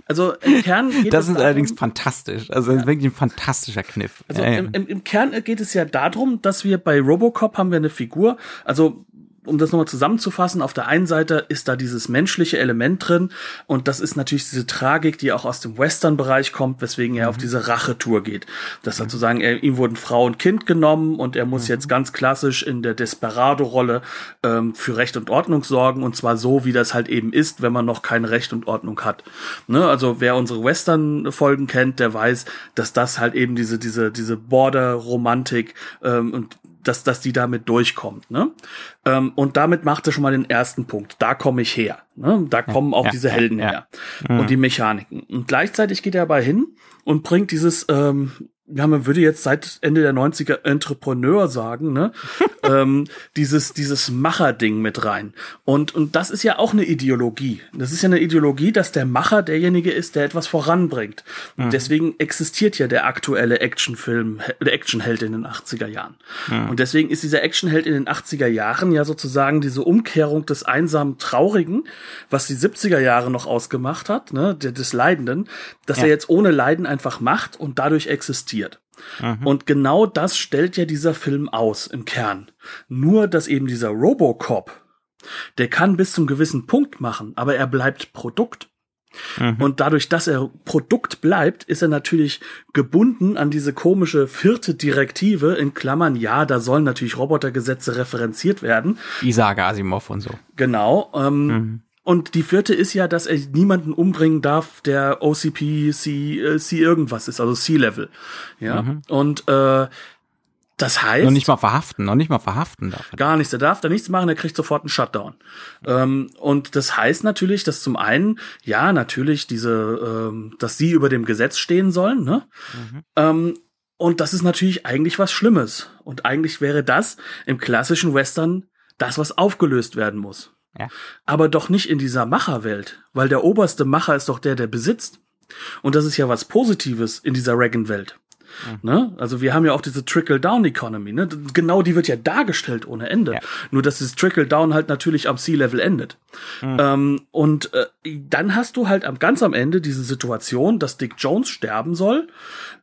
Also im Kern geht Das es ist darum, allerdings fantastisch. Also ja. wirklich ein fantastischer Kniff. Also im, im, im Kern geht es ja darum, dass wir bei Robocop haben wir eine Figur, also um das nochmal zusammenzufassen, auf der einen Seite ist da dieses menschliche Element drin und das ist natürlich diese Tragik, die auch aus dem Western-Bereich kommt, weswegen er mhm. auf diese Rachetour geht. Das sozusagen, er, ihm wurden Frau und Kind genommen und er muss mhm. jetzt ganz klassisch in der Desperado-Rolle ähm, für Recht und Ordnung sorgen und zwar so, wie das halt eben ist, wenn man noch keine Recht und Ordnung hat. Ne? Also wer unsere Western-Folgen kennt, der weiß, dass das halt eben diese, diese, diese Border-Romantik ähm, und dass, dass die damit durchkommt. Ne? Ähm, und damit macht er schon mal den ersten Punkt. Da komme ich her. Ne? Da kommen auch ja, diese Helden ja, her. Ja. Und die Mechaniken. Und gleichzeitig geht er aber hin und bringt dieses ähm, ja, man würde jetzt seit Ende der 90er Entrepreneur sagen, ne? ähm, dieses, dieses Macher-Ding mit rein. Und, und das ist ja auch eine Ideologie. Das ist ja eine Ideologie, dass der Macher derjenige ist, der etwas voranbringt. Und mhm. deswegen existiert ja der aktuelle Actionfilm, der Actionheld in den 80er Jahren. Mhm. Und deswegen ist dieser Actionheld in den 80er Jahren ja sozusagen diese Umkehrung des einsamen Traurigen, was die 70er Jahre noch ausgemacht hat, ne, des Leidenden, dass ja. er jetzt ohne Leiden einfach macht und dadurch existiert existiert. Mhm. Und genau das stellt ja dieser Film aus im Kern. Nur, dass eben dieser Robocop Der kann bis zum gewissen Punkt machen, aber er bleibt Produkt. Mhm. Und dadurch, dass er Produkt bleibt, ist er natürlich gebunden an diese komische vierte Direktive, in Klammern, ja, da sollen natürlich Robotergesetze referenziert werden. Isaac Asimov und so. Genau. Ähm, mhm. Und die vierte ist ja, dass er niemanden umbringen darf, der OCP C, äh, C irgendwas ist, also C-Level. Ja. Mhm. Und äh, das heißt. Noch nicht mal verhaften, noch nicht mal verhaften darf er. Gar nichts, er darf da nichts machen, er kriegt sofort einen Shutdown. Ähm, und das heißt natürlich, dass zum einen, ja, natürlich diese, ähm, dass sie über dem Gesetz stehen sollen, ne? Mhm. Ähm, und das ist natürlich eigentlich was Schlimmes. Und eigentlich wäre das im klassischen Western das, was aufgelöst werden muss. Ja. Aber doch nicht in dieser Macherwelt, weil der oberste Macher ist doch der, der besitzt. Und das ist ja was Positives in dieser Reagan-Welt. Mhm. Ne? Also wir haben ja auch diese Trickle-Down-Economy. Ne? Genau die wird ja dargestellt ohne Ende. Ja. Nur dass dieses Trickle-Down halt natürlich am Sea-Level endet. Mhm. Ähm, und äh, dann hast du halt am, ganz am Ende diese Situation, dass Dick Jones sterben soll.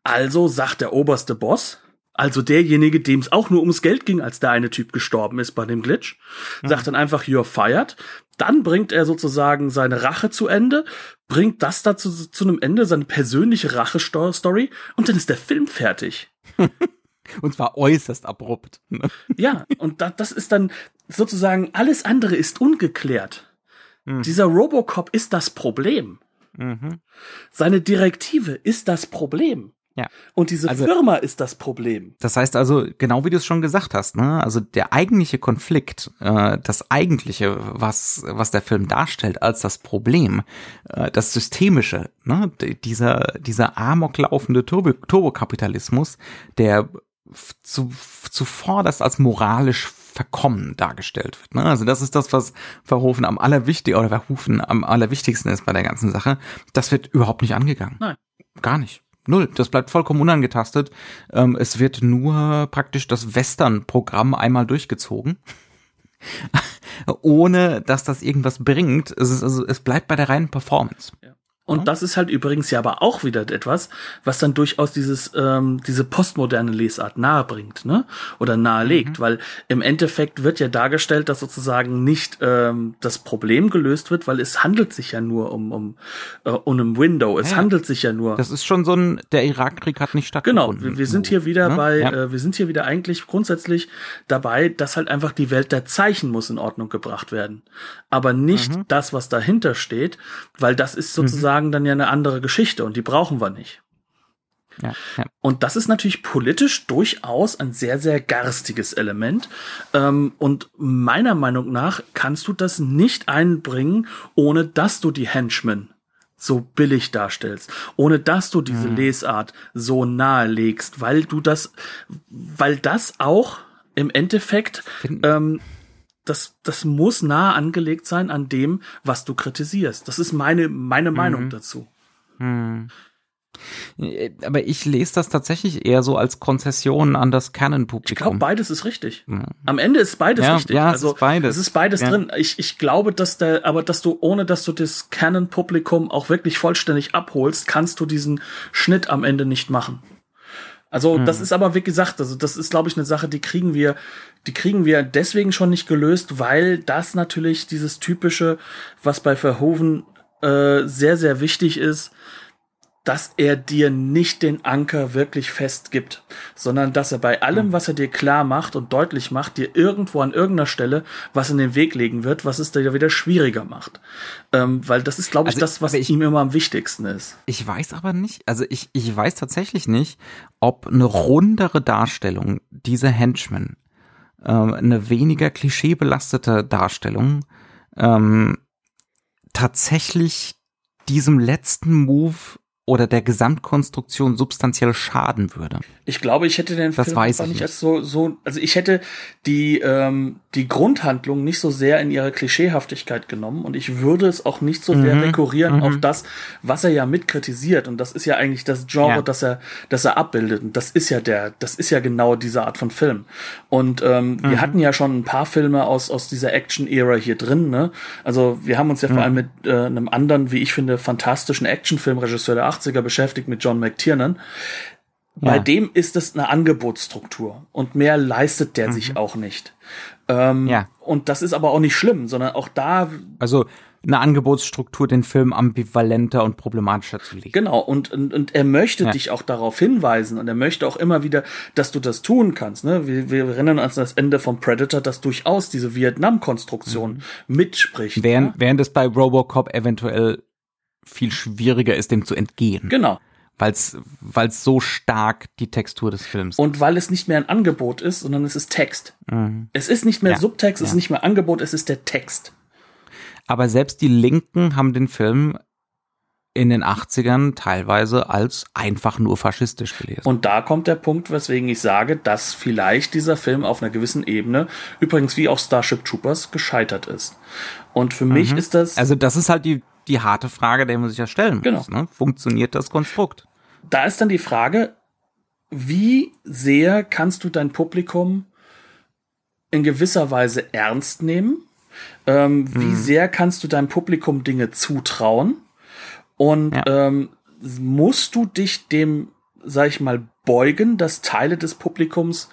Also sagt der oberste Boss, also derjenige, dem es auch nur ums Geld ging, als der eine Typ gestorben ist bei dem Glitch, mhm. sagt dann einfach, you're fired. Dann bringt er sozusagen seine Rache zu Ende, bringt das dazu zu einem Ende, seine persönliche Rache-Story und dann ist der Film fertig. und zwar äußerst abrupt. Ne? ja, und da, das ist dann sozusagen, alles andere ist ungeklärt. Mhm. Dieser Robocop ist das Problem. Mhm. Seine Direktive ist das Problem. Ja. Und diese also, Firma ist das Problem. Das heißt also, genau wie du es schon gesagt hast, ne? Also der eigentliche Konflikt, äh, das eigentliche, was, was der Film darstellt als das Problem, äh, das Systemische, ne? Dieser, dieser amoklaufende Turbo Turbokapitalismus, der zu, zuvor das als moralisch verkommen dargestellt wird. Ne? Also das ist das, was Verhoeven am allerwichtigsten oder Verhoeven am allerwichtigsten ist bei der ganzen Sache. Das wird überhaupt nicht angegangen. Nein. Gar nicht. Null. Das bleibt vollkommen unangetastet. Ähm, es wird nur praktisch das Western-Programm einmal durchgezogen. Ohne dass das irgendwas bringt. Es, ist also, es bleibt bei der reinen Performance. Ja. Und ja. das ist halt übrigens ja aber auch wieder etwas, was dann durchaus dieses ähm, diese postmoderne Lesart nahebringt, ne? Oder nahelegt, mhm. weil im Endeffekt wird ja dargestellt, dass sozusagen nicht ähm, das Problem gelöst wird, weil es handelt sich ja nur um um äh, um ein Window. Es ja. handelt sich ja nur. Das ist schon so ein der Irakkrieg hat nicht stattgefunden. Genau, wir, wir sind hier wieder ne? bei ja. äh, wir sind hier wieder eigentlich grundsätzlich dabei, dass halt einfach die Welt der Zeichen muss in Ordnung gebracht werden, aber nicht mhm. das, was dahinter steht, weil das ist mhm. sozusagen sagen dann ja eine andere Geschichte und die brauchen wir nicht. Ja, ja. Und das ist natürlich politisch durchaus ein sehr, sehr garstiges Element. Ähm, und meiner Meinung nach kannst du das nicht einbringen, ohne dass du die Henchmen so billig darstellst, ohne dass du diese mhm. Lesart so nahe legst, weil du das, weil das auch im Endeffekt ähm, das, das muss nah angelegt sein an dem, was du kritisierst. Das ist meine, meine mhm. Meinung dazu. Mhm. Aber ich lese das tatsächlich eher so als Konzession an das Canon-Publikum. Ich glaube, beides ist richtig. Mhm. Am Ende ist beides ja, richtig. Ja, es also, ist beides. Es ist beides ja. drin. Ich, ich glaube, dass der, aber dass du, ohne dass du das Canon-Publikum auch wirklich vollständig abholst, kannst du diesen Schnitt am Ende nicht machen. Also hm. das ist aber wie gesagt, also das ist glaube ich eine Sache, die kriegen wir, die kriegen wir deswegen schon nicht gelöst, weil das natürlich dieses typische, was bei Verhoeven äh, sehr sehr wichtig ist, dass er dir nicht den Anker wirklich fest gibt, sondern dass er bei allem, was er dir klar macht und deutlich macht, dir irgendwo an irgendeiner Stelle was in den Weg legen wird, was es dir wieder schwieriger macht. Ähm, weil das ist, glaube ich, also, das, was ich, ihm immer am wichtigsten ist. Ich weiß aber nicht, also ich, ich weiß tatsächlich nicht, ob eine rundere Darstellung dieser Henchmen, ähm, eine weniger klischeebelastete Darstellung, ähm, tatsächlich diesem letzten Move oder der Gesamtkonstruktion substanziell schaden würde. Ich glaube, ich hätte den das Film weiß ich nicht als so, so, also ich hätte die, ähm, die Grundhandlung nicht so sehr in ihre Klischeehaftigkeit genommen und ich würde es auch nicht so sehr mhm. rekurrieren mhm. auf das, was er ja mitkritisiert und das ist ja eigentlich das Genre, ja. das er, das er abbildet und das ist ja der, das ist ja genau diese Art von Film und ähm, mhm. wir hatten ja schon ein paar Filme aus, aus dieser Action-Ära hier drin, ne? Also wir haben uns ja vor allem mit äh, einem anderen, wie ich finde, fantastischen Actionfilmregisseur der 80er beschäftigt mit John McTiernan. Ja. Bei dem ist es eine Angebotsstruktur und mehr leistet der mhm. sich auch nicht. Ähm, Ja. Und das ist aber auch nicht schlimm, sondern auch da Also eine Angebotsstruktur, den Film ambivalenter und problematischer zu legen. Genau, und, und, und er möchte Ja. dich auch darauf hinweisen und er möchte auch immer wieder, dass du das tun kannst. Ne? Wir, wir erinnern uns an das Ende von Predator, das durchaus diese Vietnam-Konstruktion mitspricht. Während, ne? während es bei Robocop eventuell viel schwieriger ist, dem zu entgehen. Genau. Weil es so stark die Textur des Films Und weil es nicht mehr ein Angebot ist, sondern es ist Text. Mhm. Es ist nicht mehr Ja, Subtext, es ist nicht mehr Angebot, es ist der Text. Aber selbst die Linken haben den Film in den 80ern teilweise als einfach nur faschistisch gelesen. Und da kommt der Punkt, weswegen ich sage, dass vielleicht dieser Film auf einer gewissen Ebene, übrigens wie auch Starship Troopers, gescheitert ist. Und für mich ist das, also das ist halt die, die harte Frage, der man sich ja stellen muss. Genau. Ne? Funktioniert das Konstrukt? da ist dann die Frage, wie sehr kannst du dein Publikum in gewisser Weise ernst nehmen? Ähm, Mhm. Wie sehr kannst du deinem Publikum Dinge zutrauen? Und Ja. ähm, musst du dich dem, sag ich mal, beugen, dass Teile des Publikums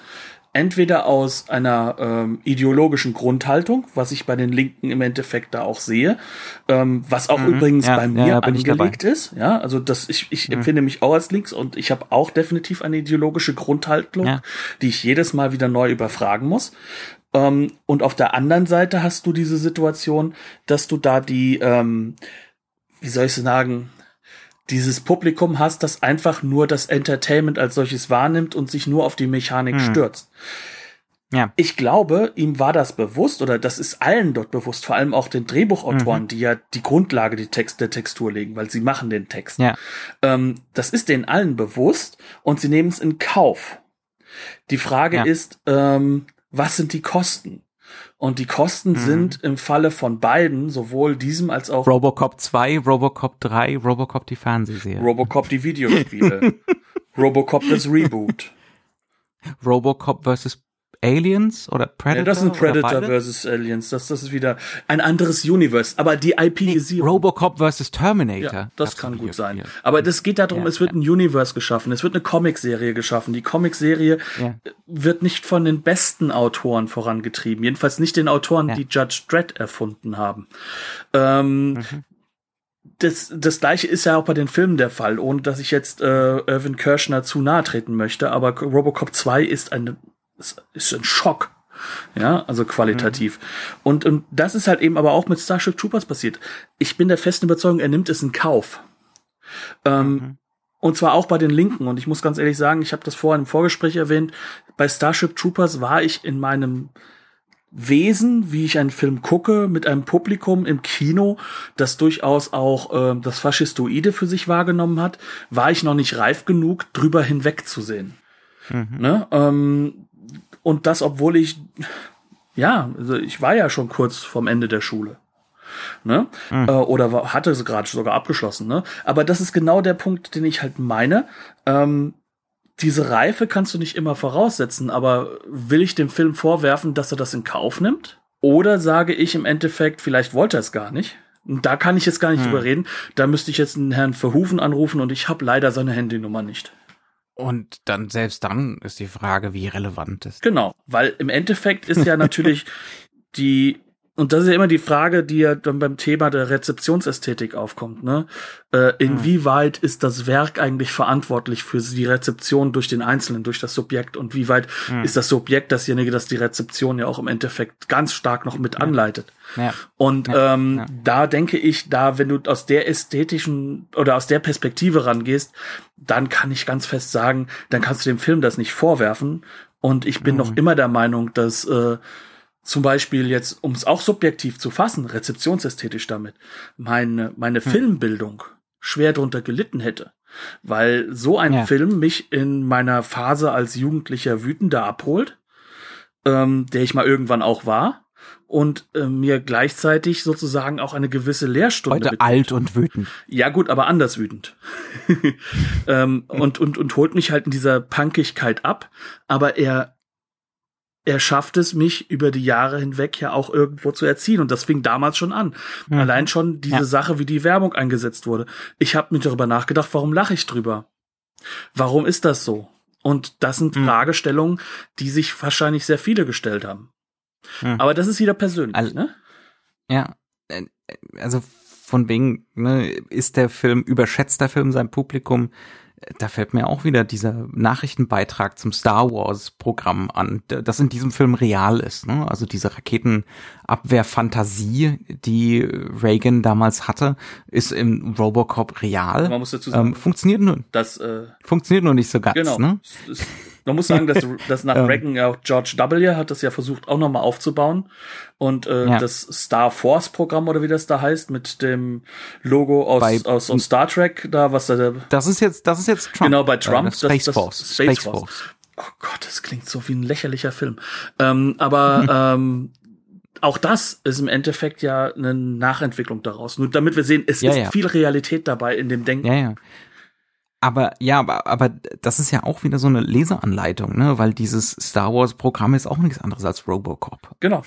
entweder aus einer ähm, ideologischen Grundhaltung, was ich bei den Linken im Endeffekt da auch sehe, ähm, was auch übrigens Mhm. Ja, bei mir ja, angelegt ist, ja, also das ich, ich empfinde mich auch als links und ich habe auch definitiv eine ideologische Grundhaltung, die ich jedes Mal wieder neu überfragen muss. Ähm, und auf der anderen Seite hast du diese Situation, dass du da die, ähm, wie soll ich sagen, dieses Publikum hast, das einfach nur das Entertainment als solches wahrnimmt und sich nur auf die Mechanik stürzt. Ja. Ich glaube, ihm war das bewusst oder das ist allen dort bewusst, vor allem auch den Drehbuchautoren, die ja die Grundlage die Text, der Textur legen, weil sie machen den Text. Ja. Ähm, das ist denen allen bewusst und sie nehmen es in Kauf. Die Frage Ja. ist, ähm, was sind die Kosten? Und die Kosten sind im Falle von beiden, sowohl diesem als auch Robocop 2, Robocop 3, Robocop die Fernsehserie. Robocop die Videospiele, Robocop das Reboot. Robocop versus Aliens oder Predator? Ja, das ist ein oder Predator versus Aliens. Das, das ist wieder ein anderes Universe. Aber die IP ist hier. Robocop versus Terminator. Ja, das kann gut sein. Videospiel. Aber das geht darum, Ja, es wird ein Universe geschaffen, es wird eine Comicserie geschaffen. Die Comicserie wird nicht von den besten Autoren vorangetrieben. Jedenfalls nicht den Autoren, die Judge Dredd erfunden haben. Ähm, Mhm. das, das gleiche ist ja auch bei den Filmen der Fall, ohne dass ich jetzt äh, Irvin Kirschner zu nahe treten möchte. Aber Robocop 2 ist ein, ist, ist ein Schock. Ja, also qualitativ. Und, und das ist halt eben aber auch mit Starship Troopers passiert. Ich bin der festen Überzeugung, er nimmt es in Kauf. Ähm, Und zwar auch bei den Linken. Und ich muss ganz ehrlich sagen, ich habe das vorhin im Vorgespräch erwähnt, bei Starship Troopers war ich in meinem Wesen, wie ich einen Film gucke, mit einem Publikum im Kino, das durchaus auch äh, das Faschistoide für sich wahrgenommen hat, war ich noch nicht reif genug, drüber hinwegzusehen. Ne? Ähm, und das, obwohl ich, ja, also ich war ja schon kurz vom Ende der Schule. Ne? Äh, oder war, hatte sie gerade sogar abgeschlossen. Ne? Aber das ist genau der Punkt, den ich halt meine. Ähm, diese Reife kannst du nicht immer voraussetzen, aber will ich dem Film vorwerfen, dass er das in Kauf nimmt? Oder sage ich im Endeffekt, vielleicht wollte er es gar nicht? Und da kann ich jetzt gar nicht drüber reden. Da müsste ich jetzt einen Herrn Verhufen anrufen und ich habe leider seine Handynummer nicht. Und dann, selbst dann ist die Frage, wie relevant ist. Genau, weil im Endeffekt ist ja natürlich die, und das ist ja immer die Frage, die ja dann beim Thema der Rezeptionsästhetik aufkommt, ne? Äh, inwieweit ist das Werk eigentlich verantwortlich für die Rezeption durch den Einzelnen, durch das Subjekt und wie weit ist das Subjekt dasjenige, das die Rezeption ja auch im Endeffekt ganz stark noch mit anleitet. Ja. Und Ja, ähm, ja. da denke ich, da, wenn du aus der ästhetischen oder aus der Perspektive rangehst, dann kann ich ganz fest sagen, dann kannst du dem Film das nicht vorwerfen. Und ich bin Mhm. noch immer der Meinung, dass äh, zum Beispiel jetzt, um es auch subjektiv zu fassen, rezeptionsästhetisch damit, meine, meine Hm. Filmbildung schwer drunter gelitten hätte. Weil so ein Ja. Film mich in meiner Phase als Jugendlicher Wütender abholt, ähm, der ich mal irgendwann auch war, und äh, mir gleichzeitig sozusagen auch eine gewisse Lehrstunde Heute mitgibt. alt und wütend. Ja gut, aber anders wütend. ähm, und, und, und holt mich halt in dieser Punkigkeit ab. Aber er, er schafft es, mich über die Jahre hinweg ja auch irgendwo zu erziehen. Und das fing damals schon an. Allein schon diese Ja. Sache, wie die Werbung eingesetzt wurde. Ich habe mir darüber nachgedacht, warum lache ich drüber? Warum ist das so? Und das sind Mhm. Fragestellungen, die sich wahrscheinlich sehr viele gestellt haben. Hm. Aber das ist wieder persönlich, All, ne? Ja, äh, also von wegen, ne, ist der Film, überschätzt der Film sein Publikum? Da fällt mir auch wieder dieser Nachrichtenbeitrag zum Star Wars Programm an, das in diesem Film real ist. Ne? Also diese Raketenabwehrfantasie, die Reagan damals hatte, ist im Robocop real. Man muss dazu sagen, ähm, funktioniert nur. Das äh, funktioniert nur nicht so ganz. Genau. Ne? Man muss sagen, dass, dass nach Reagan ja auch George W. hat das ja versucht auch nochmal aufzubauen. Und äh, ja. das Star Force Programm oder wie das da heißt, mit dem Logo aus, bei, aus, aus Star Trek, da was da. Das ist jetzt, das ist jetzt Trump. Genau, bei Trump. Äh, Space das, das Force. Space, Space Force. Force. Oh Gott, das klingt so wie ein lächerlicher Film. Ähm, aber ähm, auch das ist im Endeffekt ja eine Nachentwicklung daraus. Nur damit wir sehen, es ja, ist ja. viel Realität dabei in dem Denken. Ja, ja. Aber ja, aber, aber das ist ja auch wieder so eine Leseanleitung, ne? Weil dieses Star Wars Programm ist auch nichts anderes als Robocop. Genau.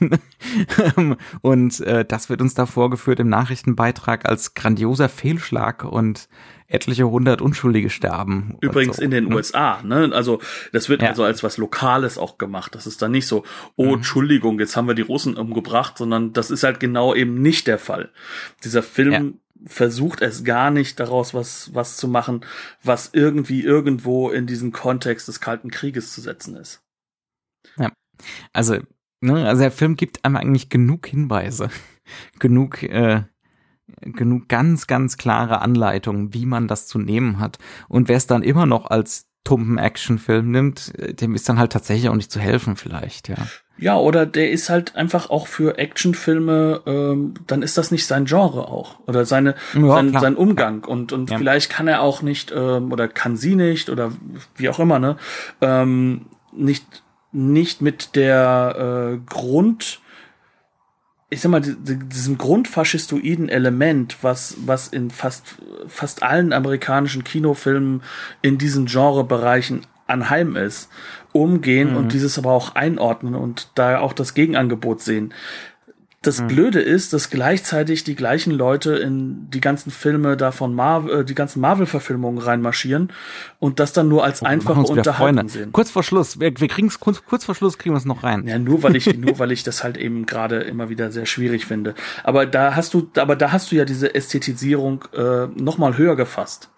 und äh, das wird uns da vorgeführt im Nachrichtenbeitrag als grandioser Fehlschlag und etliche hundert Unschuldige sterben. Übrigens so, in den ne? USA, ne? Also das wird ja. also als was Lokales auch gemacht. Das ist dann nicht so, oh mhm. Entschuldigung, jetzt haben wir die Russen umgebracht, sondern das ist halt genau eben nicht der Fall. Dieser Film ja versucht es gar nicht daraus was, was zu machen, was irgendwie irgendwo in diesen Kontext des Kalten Krieges zu setzen ist. Ja. Also, ne, also der Film gibt einem eigentlich genug Hinweise, genug, äh, genug ganz, ganz klare Anleitungen, wie man das zu nehmen hat. Und wer es dann immer noch als tumpen Actionfilm nimmt, äh, dem ist dann halt tatsächlich auch nicht zu helfen vielleicht, ja. Ja, oder der ist halt einfach auch für Actionfilme, ähm, dann ist das nicht sein Genre auch oder seine ja, sein, sein Umgang und und ja. vielleicht kann er auch nicht ähm, oder kann sie nicht oder wie auch immer ne ähm, nicht nicht mit der äh, Grund ich sag mal, diesem grundfaschistoiden Element, was, was in fast, fast allen amerikanischen Kinofilmen in diesen Genrebereichen anheim ist, umgehen mhm. und dieses aber auch einordnen und da auch das Gegenangebot sehen. Das mhm. Blöde ist, dass gleichzeitig die gleichen Leute in die ganzen Filme da von Marvel, äh, die ganzen Marvel-Verfilmungen reinmarschieren und das dann nur als oh, einfache Unterhaltung sehen. Kurz vor Schluss, wir, wir kriegen es kurz, kurz vor Schluss kriegen wir es noch rein. Ja, nur weil ich, nur weil ich das halt eben gerade immer wieder sehr schwierig finde. Aber da hast du, aber da hast du ja diese Ästhetisierung äh, noch mal höher gefasst.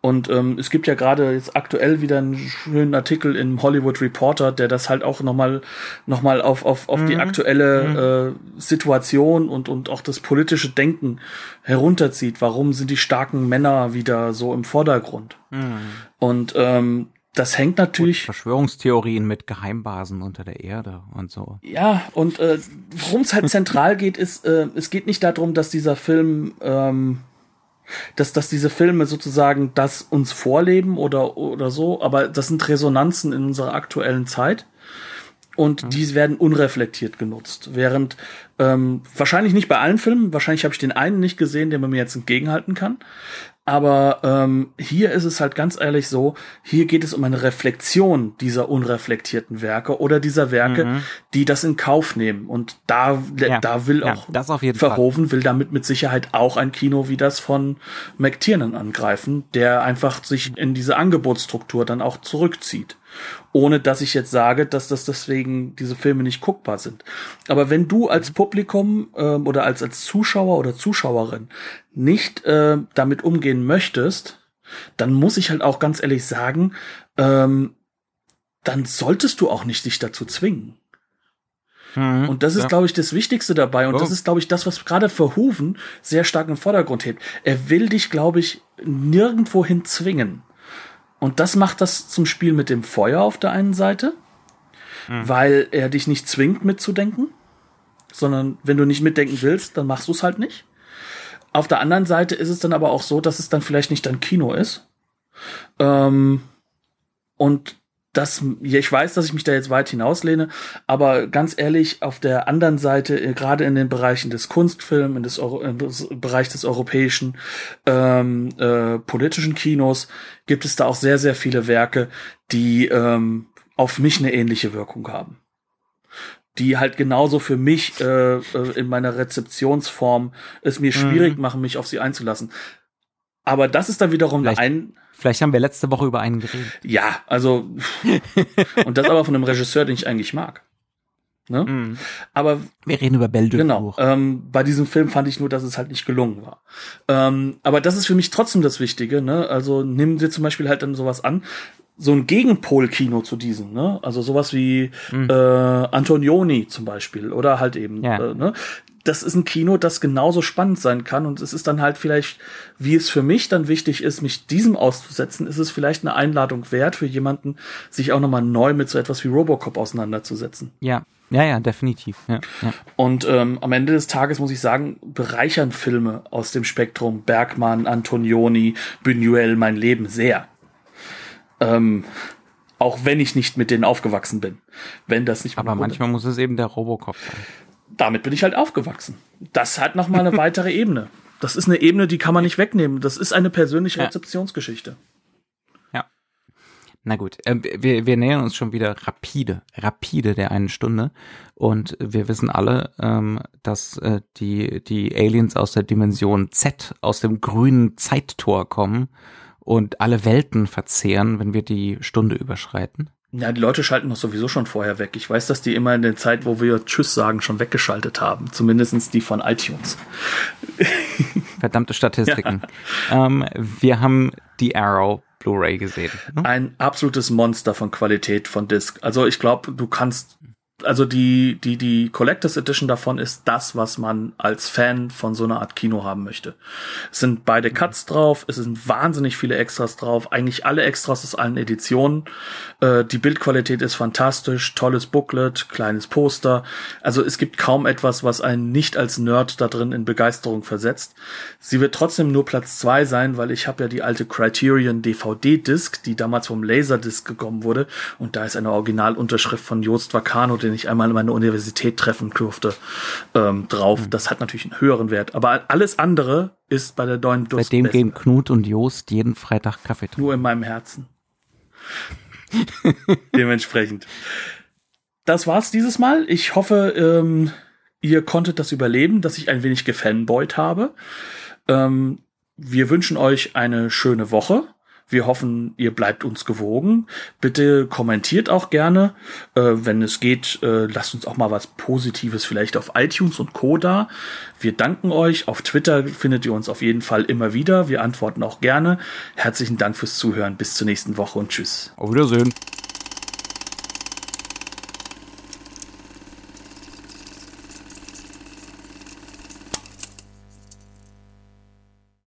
Und ähm, es gibt ja gerade jetzt aktuell wieder einen schönen Artikel im Hollywood Reporter, der das halt auch nochmal noch mal auf, auf, auf mhm. die aktuelle mhm. äh, Situation und, und auch das politische Denken herunterzieht. Warum sind die starken Männer wieder so im Vordergrund? Mhm. Und ähm, das hängt natürlich. Und Verschwörungstheorien mit Geheimbasen unter der Erde und so. Ja, und äh, worum es halt zentral geht, ist, äh, es geht nicht darum, dass dieser Film ähm, dass, dass diese Filme sozusagen das uns vorleben oder, oder so, aber das sind Resonanzen in unserer aktuellen Zeit und mhm. die werden unreflektiert genutzt. Während ähm, wahrscheinlich nicht bei allen Filmen, wahrscheinlich habe ich den einen nicht gesehen, der man mir jetzt entgegenhalten kann. Aber ähm, hier ist es halt ganz ehrlich so, hier geht es um eine Reflexion dieser unreflektierten Werke oder dieser Werke, mhm. die das in Kauf nehmen. Und da, ja. da will ja, auch Verhoeven Fall. will damit mit Sicherheit auch ein Kino wie das von McTiernan angreifen, der einfach sich in diese Angebotsstruktur dann auch zurückzieht ohne dass ich jetzt sage, dass das deswegen diese Filme nicht guckbar sind. Aber wenn du als Publikum ähm, oder als als Zuschauer oder Zuschauerin nicht äh, damit umgehen möchtest, dann muss ich halt auch ganz ehrlich sagen, ähm, dann solltest du auch nicht dich dazu zwingen. Mhm, und das ist, ja. glaube ich, das Wichtigste dabei. Und oh. das ist, glaube ich, das, was gerade für Huven sehr stark im Vordergrund hebt. Er will dich, glaube ich, nirgendwohin zwingen. Und das macht das zum Spiel mit dem Feuer auf der einen Seite, mhm. weil er dich nicht zwingt mitzudenken, sondern wenn du nicht mitdenken willst, dann machst du es halt nicht. Auf der anderen Seite ist es dann aber auch so, dass es dann vielleicht nicht dein Kino ist. Ähm, und das, ich weiß, dass ich mich da jetzt weit hinauslehne, aber ganz ehrlich, auf der anderen Seite, äh, gerade in den Bereichen des Kunstfilms, in des, Euro, im Bereich des europäischen ähm, äh, politischen Kinos, gibt es da auch sehr, sehr viele Werke, die ähm, auf mich eine ähnliche Wirkung haben. Die halt genauso für mich äh, äh in meiner Rezeptionsform es mir schwierig mhm. machen, mich auf sie einzulassen. Aber das ist dann wiederum Vielleicht. ein Vielleicht haben wir letzte Woche über einen geredet. Ja, also und das aber von einem Regisseur, den ich eigentlich mag. Ne? Mhm. Aber Wir reden über Belle Genau. Ähm, bei diesem Film fand ich nur, dass es halt nicht gelungen war. Ähm, aber das ist für mich trotzdem das Wichtige. Ne? Also nimm dir zum Beispiel halt dann sowas an, so ein Gegenpol-Kino zu diesem. Ne? Also sowas wie äh, Antonioni zum Beispiel oder halt eben. Ja. Äh, ne? Das ist ein Kino, das genauso spannend sein kann und es ist dann halt vielleicht, wie es für mich dann wichtig ist, mich diesem auszusetzen, ist es vielleicht eine Einladung wert für jemanden, sich auch nochmal neu mit so etwas wie Robocop auseinanderzusetzen. Ja, ja, ja, definitiv. Ja, ja. Und ähm, am Ende des Tages muss ich sagen, bereichern Filme aus dem Spektrum Bergmann, Antonioni, Buñuel mein Leben sehr. Ähm, auch wenn ich nicht mit denen aufgewachsen bin. Wenn das nicht Aber manchmal muss es eben der Robocop sein. Damit bin ich halt aufgewachsen. Das hat noch mal eine weitere Ebene. Das ist eine Ebene, die kann man nicht wegnehmen. Das ist eine persönliche. Rezeptionsgeschichte. Ja. Na gut, äh, wir, wir nähern uns schon wieder rapide, rapide der einen Stunde. Und wir wissen alle, ähm, dass äh, die, die Aliens aus der Dimension Z, aus dem grünen Zeittor kommen und alle Welten verzehren, wenn wir die Stunde überschreiten. Ja, die Leute schalten doch sowieso schon vorher weg. Ich weiß, dass die immer in der Zeit, wo wir Tschüss sagen, schon weggeschaltet haben. Zumindestens die von iTunes. Verdammte Statistiken. Ähm, wir haben die Arrow Blu-ray gesehen. Ne? ein absolutes Monster von Qualität von Disc. Also ich glaube, du kannst, also die, die, die Collectors Edition davon ist das, was man als Fan von so einer Art Kino haben möchte. Es sind beide Cuts drauf, es sind wahnsinnig viele Extras drauf, eigentlich alle Extras aus allen Editionen. Äh, die Bildqualität ist fantastisch, tolles Booklet, kleines Poster. Also es gibt kaum etwas, was einen nicht als Nerd da drin in Begeisterung versetzt. Sie wird trotzdem nur Platz zwei sein, weil ich habe ja die alte Criterion DVD-Disc, die damals vom Laserdisc gekommen wurde. Und da ist eine Originalunterschrift von Joost Vacano, den ich einmal in meiner Universität treffen durfte, ähm, drauf. Das hat natürlich einen höheren Wert. Aber alles andere ist bei der neuen Disc Seitdem besser. gehen Knut und Jost jeden Freitag Kaffee trinken. Nur in meinem Herzen. Dementsprechend. Das war's dieses Mal. Ich hoffe, ähm, ihr konntet das überleben, dass ich ein wenig gefanboyt habe. Ähm, wir wünschen euch eine schöne Woche. Wir hoffen, ihr bleibt uns gewogen. Bitte kommentiert auch gerne. Äh, wenn es geht, äh, lasst uns auch mal was Positives vielleicht auf iTunes und Co. da. Wir danken euch. Auf Twitter findet ihr uns auf jeden Fall immer wieder. Wir antworten auch gerne. Herzlichen Dank fürs Zuhören. Bis zur nächsten Woche und tschüss. Auf Wiedersehen.